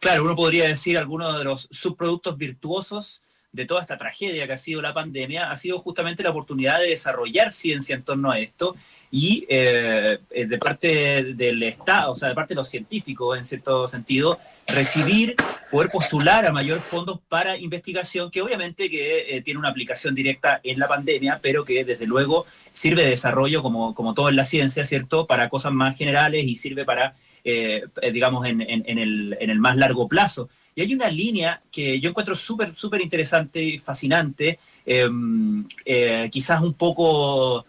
Claro, uno podría decir algunos de los subproductos virtuosos de toda esta tragedia que ha sido la pandemia ha sido justamente la oportunidad de desarrollar ciencia en torno a esto y eh, eh, de parte del Estado, o sea, de parte de los científicos en cierto sentido, recibir, poder postular a mayor fondos para investigación que obviamente que eh, tiene una aplicación directa en la pandemia, pero que desde luego sirve de desarrollo como, como todo en la ciencia, ¿cierto? Para cosas más generales y sirve para eh, eh, digamos, en, el, más largo plazo. Y hay una línea que yo encuentro súper, súper interesante fascinante, em, eh, quizás un poco...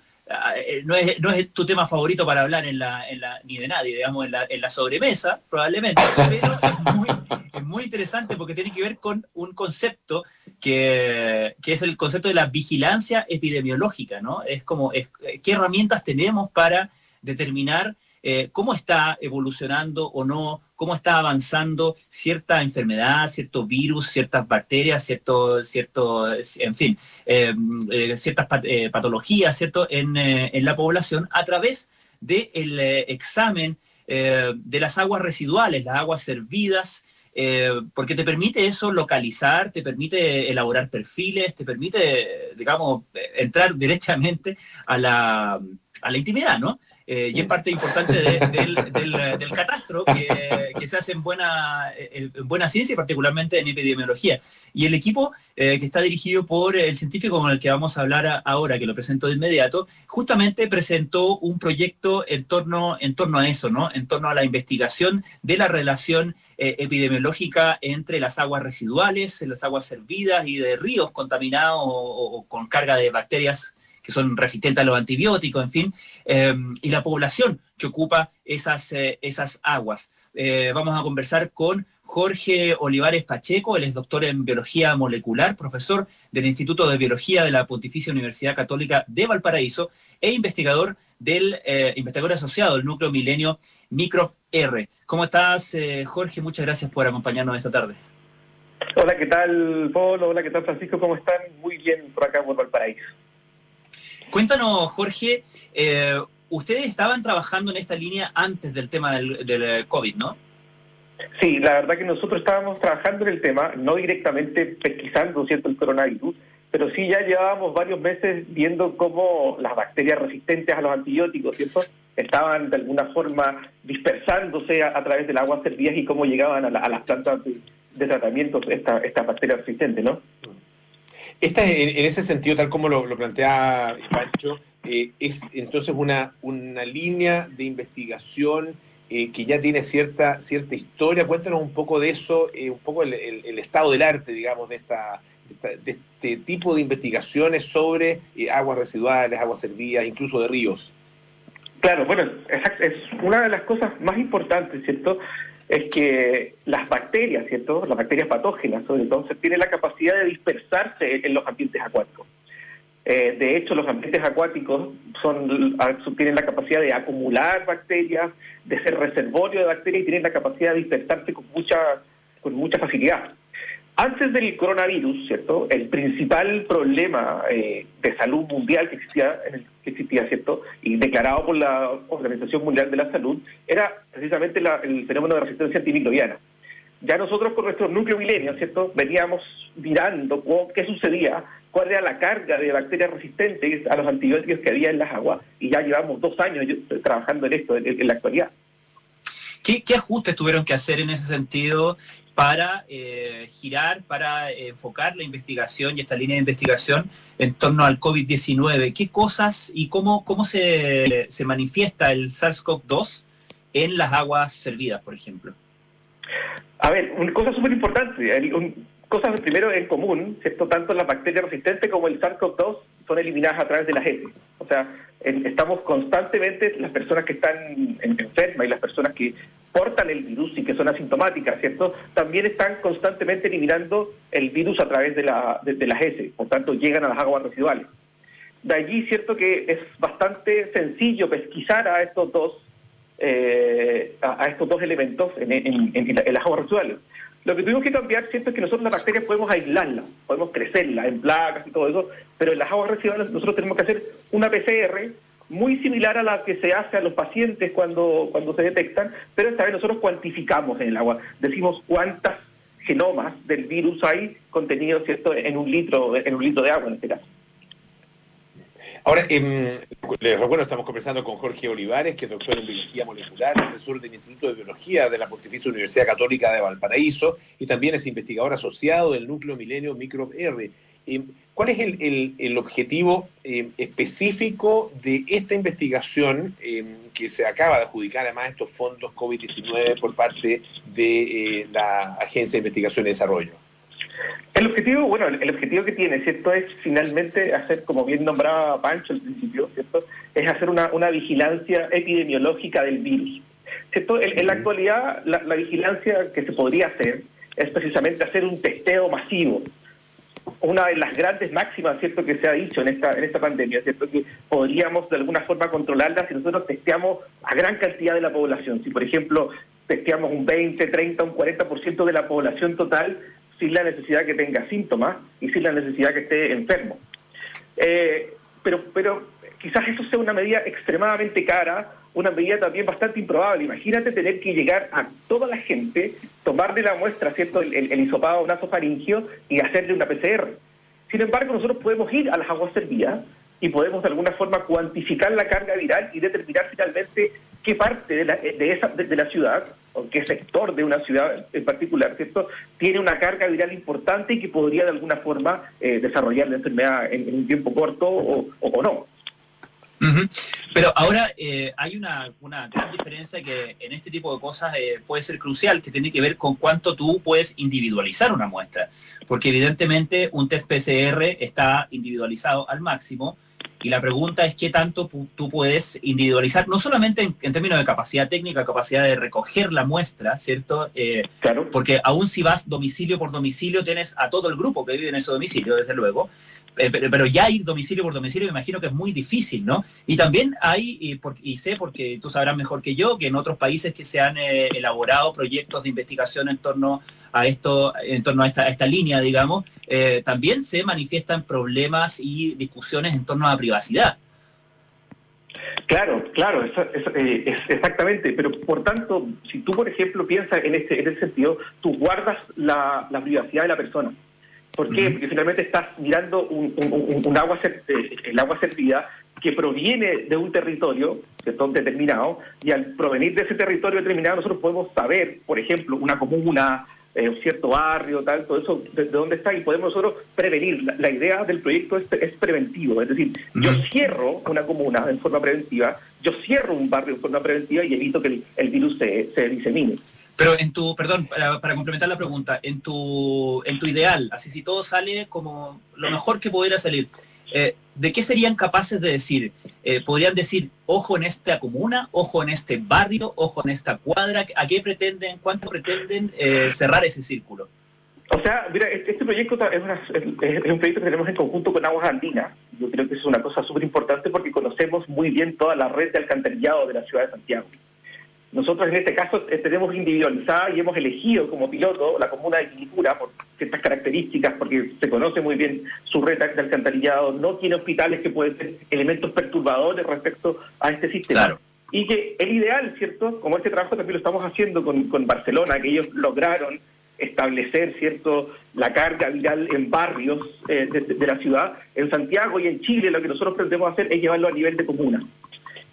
No es, no es, tu tema favorito para hablar en la, ni de nadie, digamos, en la, en la sobremesa, probablemente, pero es muy, es muy, interesante porque tiene que ver con un concepto que, que, es el concepto de la vigilancia epidemiológica, ¿no? Es como, ¿qué herramientas tenemos para determinar eh, cómo está evolucionando o no, cómo está avanzando cierta enfermedad, cierto virus, ciertas bacterias, cierto, cierto en fin, em, eh, ciertas eh, patologías, ¿cierto?, en, la población a través del examen de las aguas residuales, las aguas servidas, porque te permite eso localizar, te permite elaborar perfiles, te permite, digamos, entrar directamente a la, a la intimidad, ¿no? Eh, y es parte importante del, del, catastro que, se hace en buena, en buena ciencia y particularmente en epidemiología. Y el equipo eh, que está dirigido por el científico con el que vamos a hablar ahora, que lo presento de inmediato, justamente presentó un proyecto en torno, en torno a eso, ¿no? En torno a la investigación de la relación eh, epidemiológica entre las aguas residuales, las aguas servidas y de ríos contaminados o con carga de bacterias que son resistentes a los antibióticos, en fin, em, y la población que ocupa esas, eh, esas aguas. Eh, vamos a conversar con Jorge Olivares Pacheco, él es doctor en biología molecular, profesor del Instituto de Biología de la Pontificia Universidad Católica de Valparaíso e investigador del eh, investigador asociado del núcleo milenio Microf R. ¿Cómo estás, Jorge? Muchas gracias por acompañarnos esta tarde.
Hola, ¿qué tal, Polo? Hola, ¿qué tal, Francisco? ¿Cómo están? Muy bien por acá, por Valparaíso.
Cuéntanos, Jorge, eh, ustedes estaban trabajando en esta línea antes del tema del, del, COVID, ¿no?
Sí, la verdad que nosotros estábamos trabajando en el tema, no directamente pesquisando cierto el coronavirus, pero sí ya llevábamos varios meses viendo cómo las bacterias resistentes a los antibióticos, ¿cierto? Estaban de alguna forma dispersándose a, través del agua servidas y cómo llegaban a, las plantas de, tratamiento estas bacterias resistentes, ¿no?
Esta, en, ese sentido, tal como lo, plantea Pancho, eh, es entonces una, una línea de investigación eh, que ya tiene cierta, cierta historia. Cuéntanos un poco de eso, eh, un poco el, estado del arte, digamos, de, esta, de, este tipo de investigaciones sobre aguas residuales, aguas servidas, incluso de ríos.
Claro, bueno, es una de las cosas más importantes, ¿cierto? Es que las bacterias, ¿cierto? Las bacterias patógenas, sobre todo, tienen la capacidad de dispersarse en los ambientes acuáticos. Eh, de hecho, los ambientes acuáticos son, tienen la capacidad de acumular bacterias, de ser reservorio de bacterias y tienen la capacidad de dispersarse con mucha, con mucha facilidad. Antes del coronavirus, ¿cierto? El principal problema eh, de salud mundial que existía, que existía, ¿cierto? Y declarado por la Organización Mundial de la Salud, era precisamente el fenómeno de resistencia antimicrobiana. Ya nosotros con nuestro núcleo milenio, ¿cierto? Veníamos mirando qué sucedía, cuál era la carga de bacterias resistentes a los antibióticos que había en las aguas, y ya llevamos dos años trabajando en esto, en, la actualidad.
¿Qué, ¿Qué, ajustes tuvieron que hacer en ese sentido para eh, girar, para enfocar la investigación y esta línea de investigación en torno al COVID-19. ¿Qué cosas y cómo, cómo se, se manifiesta el SARS-CoV-2 en las aguas servidas, por ejemplo?
A ver, una cosa súper importante, cosas primero en común, ¿cierto? Tanto las bacterias resistentes como el SARS-CoV-2 son eliminadas a través de las heces. O sea, estamos constantemente, las personas que están enfermas y las personas que portan el virus y que son asintomáticas, ¿cierto? También están constantemente eliminando el virus a través de, la, de, las heces, por tanto llegan a las aguas residuales. De allí, cierto que es bastante sencillo pesquisar a estos dos eh, a, estos dos elementos en, las aguas residuales. Lo que tuvimos que cambiar, siento es que nosotros las bacterias podemos aislarlas, podemos crecerlas en placas y todo eso, pero en las aguas residuales nosotros tenemos que hacer una PCR muy similar a la que se hace a los pacientes cuando, cuando se detectan, pero esta vez nosotros cuantificamos en el agua, decimos cuántas genomas del virus hay contenidos ¿cierto? en un litro en un litro de agua en este caso.
Ahora, eh, les recuerdo, estamos conversando con Jorge Olivares, que es doctor en biología molecular, profesor del Instituto de Biología de la Pontificia Universidad Católica de Valparaíso y también es investigador asociado del Núcleo Milenio Microb R. Em, ¿Cuál es el, objetivo em, específico de esta investigación que se acaba de adjudicar además estos fondos COVID-19 por parte de eh, la Agencia de Investigación y Desarrollo?
El objetivo, bueno, el, objetivo que tiene, ¿cierto? Es finalmente hacer, como bien nombraba Pancho al principio, ¿cierto? Es hacer una, una vigilancia epidemiológica del virus, ¿cierto? En, la actualidad, la, vigilancia que se podría hacer es precisamente hacer un testeo masivo. Una de las grandes máximas, ¿cierto?, que se ha dicho en esta, en esta pandemia, ¿cierto?, que podríamos de alguna forma controlarla si nosotros testeamos a gran cantidad de la población. Si, por ejemplo, testeamos un 20, 30, un 40% de la población total, sin la necesidad que tenga síntomas y sin la necesidad que esté enfermo. Eh, pero, pero quizás eso sea una medida extremadamente cara, una medida también bastante improbable. Imagínate tener que llegar a toda la gente, tomarle la muestra, ¿cierto? El, el, hisopado nasofaringio y hacerle una PCR. Sin embargo, nosotros podemos ir a las aguas servidas y podemos de alguna forma cuantificar la carga viral y determinar finalmente qué parte de la, de esa, de, la ciudad, o qué sector de una ciudad en particular, ¿cierto? tiene una carga viral importante y que podría de alguna forma eh, desarrollar la enfermedad en, un tiempo corto o, no.
Pero ahora eh, hay una, una, gran diferencia que en este tipo de cosas eh, puede ser crucial, que tiene que ver con cuánto tú puedes individualizar una muestra. Porque evidentemente un test PCR está individualizado al máximo, y la pregunta es qué tanto tú puedes individualizar, no solamente en, términos de capacidad técnica, capacidad de recoger la muestra, ¿cierto? Eh,
claro.
Porque aún si vas domicilio por domicilio, tienes a todo el grupo que vive en ese domicilio, desde luego. Eh, pero, ya ir domicilio por domicilio me imagino que es muy difícil, ¿no? Y también hay, y, y sé, porque tú sabrás mejor que yo, que en otros países que se han eh, elaborado proyectos de investigación en torno a esto, en torno a esta, línea, digamos, eh, también se manifiestan problemas y discusiones en torno a privacidad.
Claro, claro, es exactamente. Pero por tanto, si tú, por ejemplo, piensas en este, en ese sentido, tú guardas la, la privacidad de la persona. ¿Por qué? Porque finalmente estás mirando un, agua, eh, el agua servida que proviene de un territorio determinado y al provenir de ese territorio determinado nosotros podemos saber, por ejemplo, una comuna, eh, un cierto barrio, tal, todo eso, de, dónde está y podemos nosotros prevenir. La, idea del proyecto es, es preventivo, es decir, yo cierro una comuna en forma preventiva, yo cierro un barrio en forma preventiva y evito que el, virus se, se disemine.
Pero en tu, perdón, para, complementar la pregunta, en tu, en tu ideal, así si todo sale como lo mejor que pudiera salir, eh, ¿de qué serían capaces de decir? Eh, ¿Podrían decir, ojo en esta comuna, ojo en este barrio, ojo en esta cuadra? ¿A qué pretenden, cuánto pretenden eh, cerrar ese círculo?
O sea, mira, este, este proyecto es, es, un proyecto que tenemos en conjunto con Aguas Andinas. Yo creo que es una cosa súper importante porque conocemos muy bien toda la red de alcantarillado de la ciudad de Santiago. Nosotros en este caso eh, tenemos individualizada y hemos elegido como piloto la comuna de Quilicura por ciertas características, porque se conoce muy bien su red de alcantarillado, no tiene hospitales que pueden ser elementos perturbadores respecto a este sistema. Y que el ideal, ¿cierto? Como este trabajo también lo estamos haciendo con, con Barcelona, que ellos lograron establecer cierto la carga viral en barrios eh, de, de, la ciudad, en Santiago y en Chile lo que nosotros pretendemos hacer es llevarlo a nivel de comuna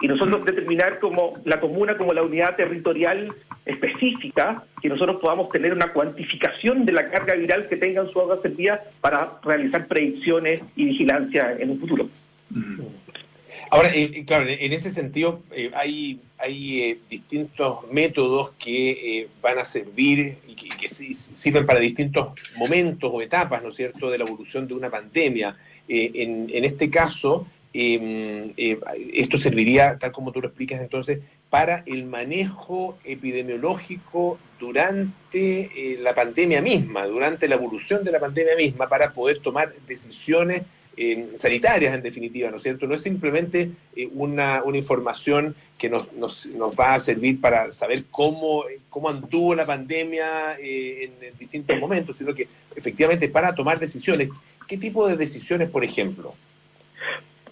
y nosotros determinar como la comuna como la unidad territorial específica, que nosotros podamos tener una cuantificación de la carga viral que tengan su agua servida para realizar predicciones y vigilancia en un futuro.
Ahora, eh, claro, en ese sentido eh, hay, hay eh, distintos métodos que van a servir y que, que, sirven para distintos momentos o etapas, ¿no es cierto?, de la evolución de una pandemia. en, en este caso, Em, eh, esto serviría, tal como tú lo explicas entonces, para el manejo epidemiológico durante eh, la pandemia misma, durante la evolución de la pandemia misma, para poder tomar decisiones eh, sanitarias, en definitiva, ¿no es cierto? No es simplemente eh, una, una, información que nos, nos, va a servir para saber cómo, cómo anduvo la pandemia en, en, distintos momentos, sino que efectivamente para tomar decisiones. ¿Qué tipo de decisiones, por ejemplo?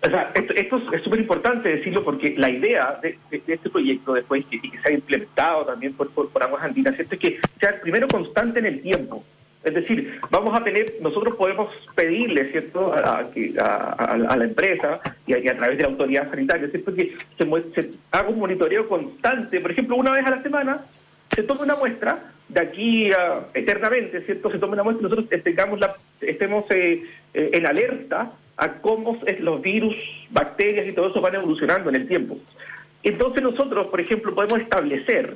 O sea, esto, esto es súper importante decirlo porque la idea de, este proyecto después y que, se ha implementado también por, por, Aguas Andinas es que sea primero constante en el tiempo. Es decir, vamos a tener, nosotros podemos pedirle, ¿cierto?, a, la empresa y, a, través de la autoridad sanitaria, ¿cierto?, que se, se, haga un monitoreo constante. Por ejemplo, una vez a la semana se tome una muestra, de aquí a, eternamente, ¿cierto?, se tome una muestra y nosotros tengamos la, estemos eh, eh, en alerta a cómo los virus, bacterias y todo eso van evolucionando en el tiempo. Entonces nosotros, por ejemplo, podemos establecer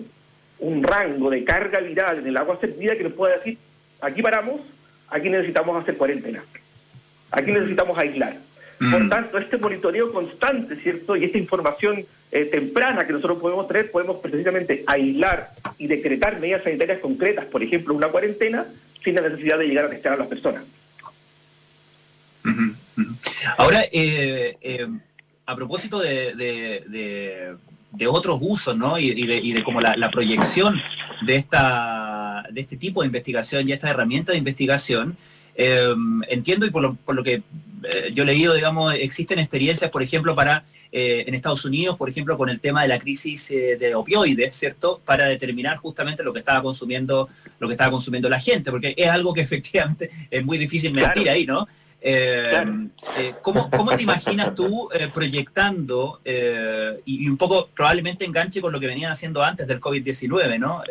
un rango de carga viral en el agua servida que nos pueda decir, aquí paramos, aquí necesitamos hacer cuarentena, aquí necesitamos aislar. Mm. Por tanto, este monitoreo constante, ¿cierto? Y esta información eh, temprana que nosotros podemos tener, podemos precisamente aislar y decretar medidas sanitarias concretas, por ejemplo, una cuarentena, sin la necesidad de llegar a testar a las personas.
Uh -huh. Ahora, eh, eh, a propósito de, de, de, de, otros usos, ¿no? Y, y de, y de como la, la, proyección de, esta, de este tipo de investigación y esta herramienta de investigación, eh, entiendo y por lo, por lo que yo he leído, digamos, existen experiencias, por ejemplo, para en Estados Unidos, por ejemplo, con el tema de la crisis de opioides, ¿cierto? Para determinar justamente lo que estaba consumiendo, lo que estaba consumiendo la gente, porque es algo que efectivamente es muy difícil mentir
claro.
ahí, ¿no? Eh, claro. eh, ¿cómo, ¿cómo, te imaginas tú eh, proyectando eh, y, y, un poco probablemente enganche con lo que venían haciendo antes del COVID-19, ¿no?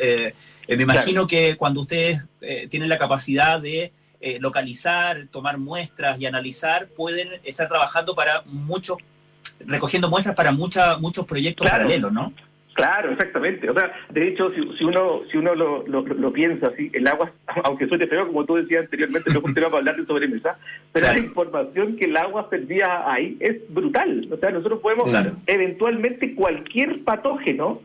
me imagino claro. que cuando ustedes tienen la capacidad de localizar, tomar muestras y analizar, pueden estar trabajando para muchos, recogiendo muestras para mucha, muchos proyectos claro. paralelos, ¿no?
Claro, exactamente. O sea, de hecho, si, si uno si uno lo, lo, lo, piensa así, el agua, aunque suene feo, como tú decías anteriormente, no continuamos a hablar de sobremesa, pero claro. la información que el agua perdía ahí es brutal. O sea, nosotros podemos, claro. eventualmente, cualquier patógeno,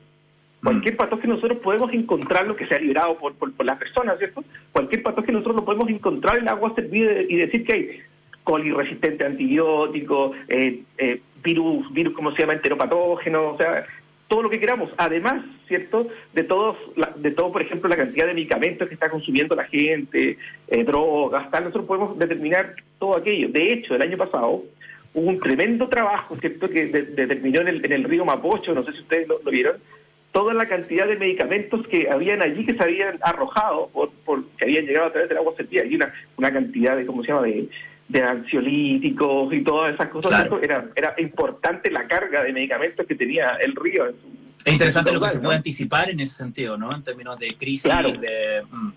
cualquier patógeno nosotros podemos encontrar lo que se ha liberado por, por, por las personas, ¿cierto? Cualquier patógeno nosotros lo podemos encontrar en el agua servida y decir que hay coli resistente a antibióticos, eh, eh, virus, virus, ¿cómo se llama? Enteropatógeno, o sea todo lo que queramos, además, ¿cierto? De todos, de todo, por ejemplo, la cantidad de medicamentos que está consumiendo la gente, eh, drogas, tal, nosotros podemos determinar todo aquello. De hecho, el año pasado hubo un tremendo trabajo, ¿cierto? Que de, determinó en el, en el, río Mapocho, no sé si ustedes lo, vieron, toda la cantidad de medicamentos que habían allí que se habían arrojado, por, por que habían llegado a través del agua servida, y una, una cantidad de, ¿cómo se llama?, de, de ansiolíticos y todas esas cosas. Claro. Era, era importante la carga de medicamentos que tenía el río. En su,
es interesante lo que se puede anticipar en ese sentido, ¿no? En términos de crisis.
Claro.
De,
mm.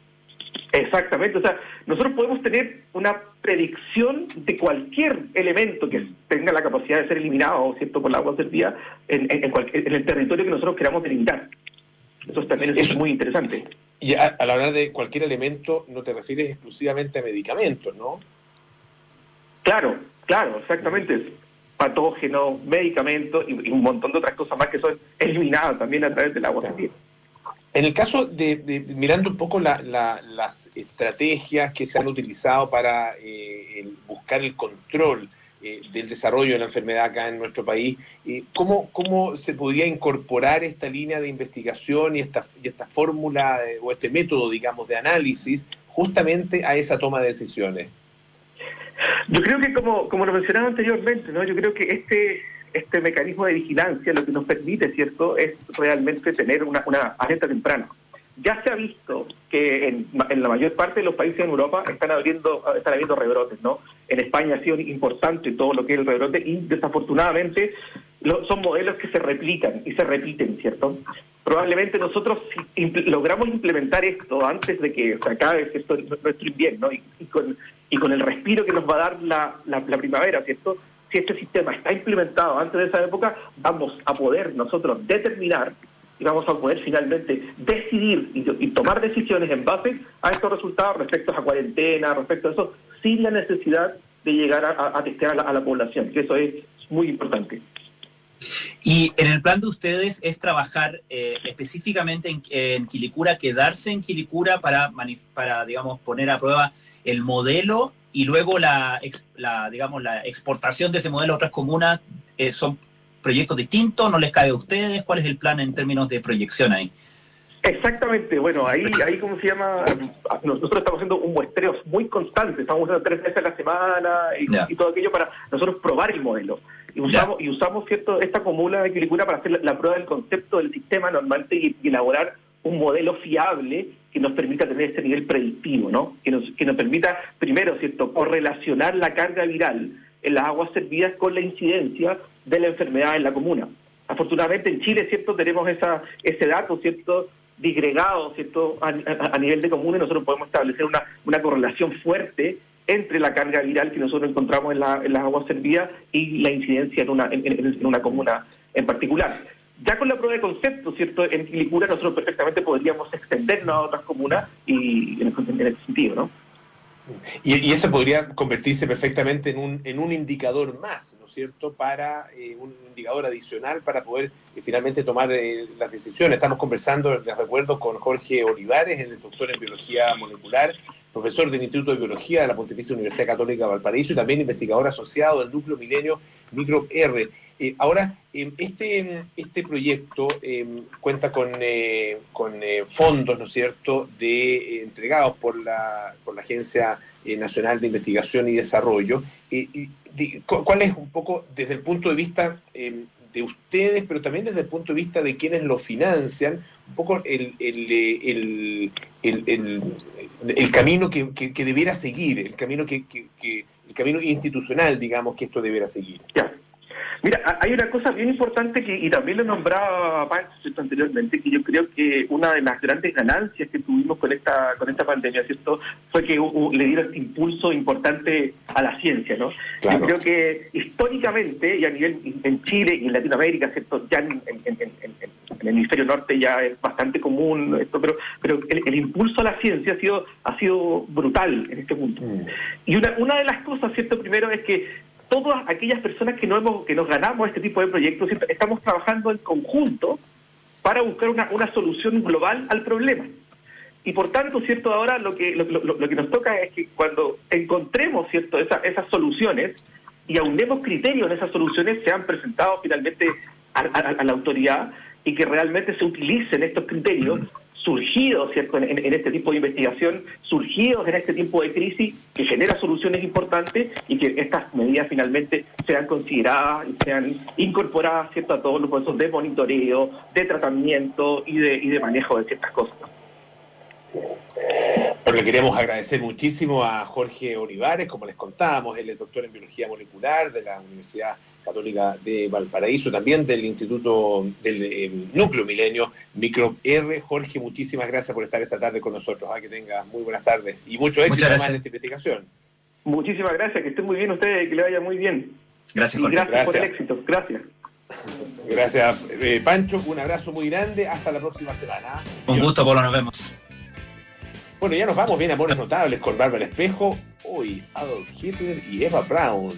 Exactamente, o sea, nosotros podemos tener una predicción de cualquier elemento que tenga la capacidad de ser eliminado, ¿cierto?, por la agua servida en, en, en, cualquier, en el territorio que nosotros queramos delimitar. Eso también es muy interesante.
Y a, al hablar de cualquier elemento, no te refieres exclusivamente a medicamentos, ¿no?
Claro, claro, exactamente. Patógenos, medicamentos y, un montón de otras cosas más que son eliminadas también a través del agua
claro. En el caso de, de mirando un poco la, la, las estrategias que se han utilizado para eh, buscar el control eh, del desarrollo de la enfermedad acá en nuestro país, eh, ¿cómo, ¿cómo se podría incorporar esta línea de investigación y esta, y esta fórmula o este método, digamos, de análisis justamente a esa toma de decisiones?
Yo creo que como, como lo mencionaba anteriormente, ¿no? yo creo que este, este mecanismo de vigilancia lo que nos permite, ¿cierto?, es realmente tener una, una alerta temprana. Ya se ha visto que en, en, la mayor parte de los países en Europa están abriendo, están habiendo rebrotes, ¿no? En España ha sido importante todo lo que es el rebrote y desafortunadamente lo, son modelos que se replican y se repiten, ¿cierto? Probablemente nosotros logramos implementar esto antes de que se acabe ¿cierto? nuestro invierno y, y, con, y con el respiro que nos va a dar la, la, primavera, ¿cierto? Si este sistema está implementado antes de esa época, vamos a poder nosotros determinar y vamos a poder finalmente decidir y, y, tomar decisiones en base a estos resultados respecto a cuarentena, respecto a eso, sin la necesidad de llegar a, a testear a la, a la, población, que eso es muy importante.
Y en el plan de ustedes es trabajar eh, específicamente en, Quilicura, quedarse en Quilicura para, para, digamos, poner a prueba el modelo y luego la, la, digamos, la exportación de ese modelo a otras comunas eh, son proyectos distintos, no les cae a ustedes, ¿cuál es el plan en términos de proyección ahí?
Exactamente, bueno, ahí, ahí como se llama, nosotros estamos haciendo un muestreo muy constante, estamos usando tres veces a la semana y, todo aquello para nosotros probar el modelo. Y usamos, y usamos cierto esta comuna de Quilicura para hacer la, prueba del concepto del sistema normalmente y, elaborar un modelo fiable que nos permita tener este nivel predictivo, ¿no? Que nos, que nos permita, primero, ¿cierto?, correlacionar la carga viral en las aguas servidas con la incidencia de la enfermedad en la comuna. Afortunadamente en Chile, ¿cierto?, tenemos esa, ese dato, ¿cierto?, disgregado ¿cierto? A, nivel de comuna nosotros podemos establecer una, una correlación fuerte entre la carga viral que nosotros encontramos en, la, en las aguas servidas y la incidencia en una, en, una comuna en particular. Ya con la prueba de concepto, ¿cierto? En Quilicura nosotros perfectamente podríamos extendernos a otras comunas y en, ese sentido, ¿no?
Y, eso podría convertirse perfectamente en un, en un indicador más, ¿no es cierto?, para eh, un indicador adicional para poder eh, finalmente tomar eh, las decisiones. Estamos conversando, les recuerdo, con Jorge Olivares, el doctor en biología molecular, profesor del Instituto de Biología de la Pontificia Universidad Católica de Valparaíso y también investigador asociado del Núcleo Milenio Micro R. Eh, ahora, em, este, este proyecto em, cuenta con, eh, con eh, fondos, ¿no es cierto?, de, entregados por la, por la Agencia Nacional de Investigación y Desarrollo. ¿Cuál es un poco, desde el punto de vista em, de ustedes, pero también desde el punto de vista de quienes lo financian, un poco el, el, el, el camino que, que, debiera seguir, el camino que, que, el camino institucional, digamos, que esto debiera seguir?
Mira, hay una cosa bien importante que, y también lo nombraba Pancho anteriormente, que yo creo que una de las grandes ganancias que tuvimos con esta con esta pandemia, ¿cierto? Fue que le dieron este impulso importante a la ciencia, ¿no? Yo creo que históricamente, y a nivel en Chile y en Latinoamérica, ¿cierto? Ya en, el hemisferio norte ya es bastante común esto, pero pero el, impulso a la ciencia ha sido ha sido brutal en este punto. Mm. Y una, una de las cosas, ¿cierto? Primero es que todas aquellas personas que, no hemos, que nos ganamos este tipo de proyectos, estamos trabajando en conjunto para buscar una, una solución global al problema. Y por tanto, ¿cierto? Ahora lo que, lo, que nos toca es que cuando encontremos, ¿cierto? esas soluciones y aunemos criterios en esas soluciones, sean presentados finalmente a la autoridad y que realmente se utilicen estos criterios surgidos ¿cierto? En, este tipo de investigación, surgidos en este tiempo de crisis, que genera soluciones importantes y que estas medidas finalmente sean consideradas y sean incorporadas ¿cierto? a todos los procesos de monitoreo, de tratamiento y de, y de manejo de ciertas cosas.
Bueno, le queremos agradecer muchísimo a Jorge Olivares, como les contábamos, él es doctor en biología molecular de la Universidad Católica de Valparaíso, también del Instituto del eh, Núcleo Milenio Micro R. Jorge, muchísimas gracias por estar esta tarde con nosotros. Ah, que tenga muy buenas tardes y mucho éxito en esta investigación.
Muchísimas gracias, que estén muy bien ustedes, que le vaya muy bien.
Gracias, Jorge.
gracias, por el éxito. Gracias.
Gracias, eh, Pancho. Un abrazo muy grande. Hasta la próxima semana.
Un gusto, Polo. Nos vemos.
Bueno, ya nos vamos bien Amores Notables con Bárbara Espejo, hoy Adolf Hitler y Eva Brown,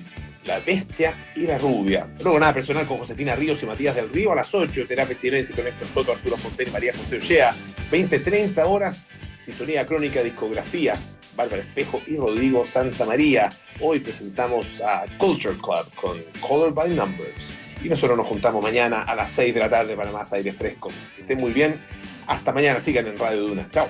La Bestia y la Rubia. Luego nada personal con Josefina Ríos y Matías del Río a las 8, Terapia Chilense con Héctor Soto, Arturo Fontaine y María José Ochea, 20-30 horas, Sintonía Crónica Discografías, Bárbara Espejo y Rodrigo Santa María. Hoy presentamos a Culture Club con Color by Numbers. Y nosotros nos juntamos mañana a las 6 de la tarde para más aire fresco. Que estén muy bien. Hasta mañana. Sigan en Radio Duna. Chao.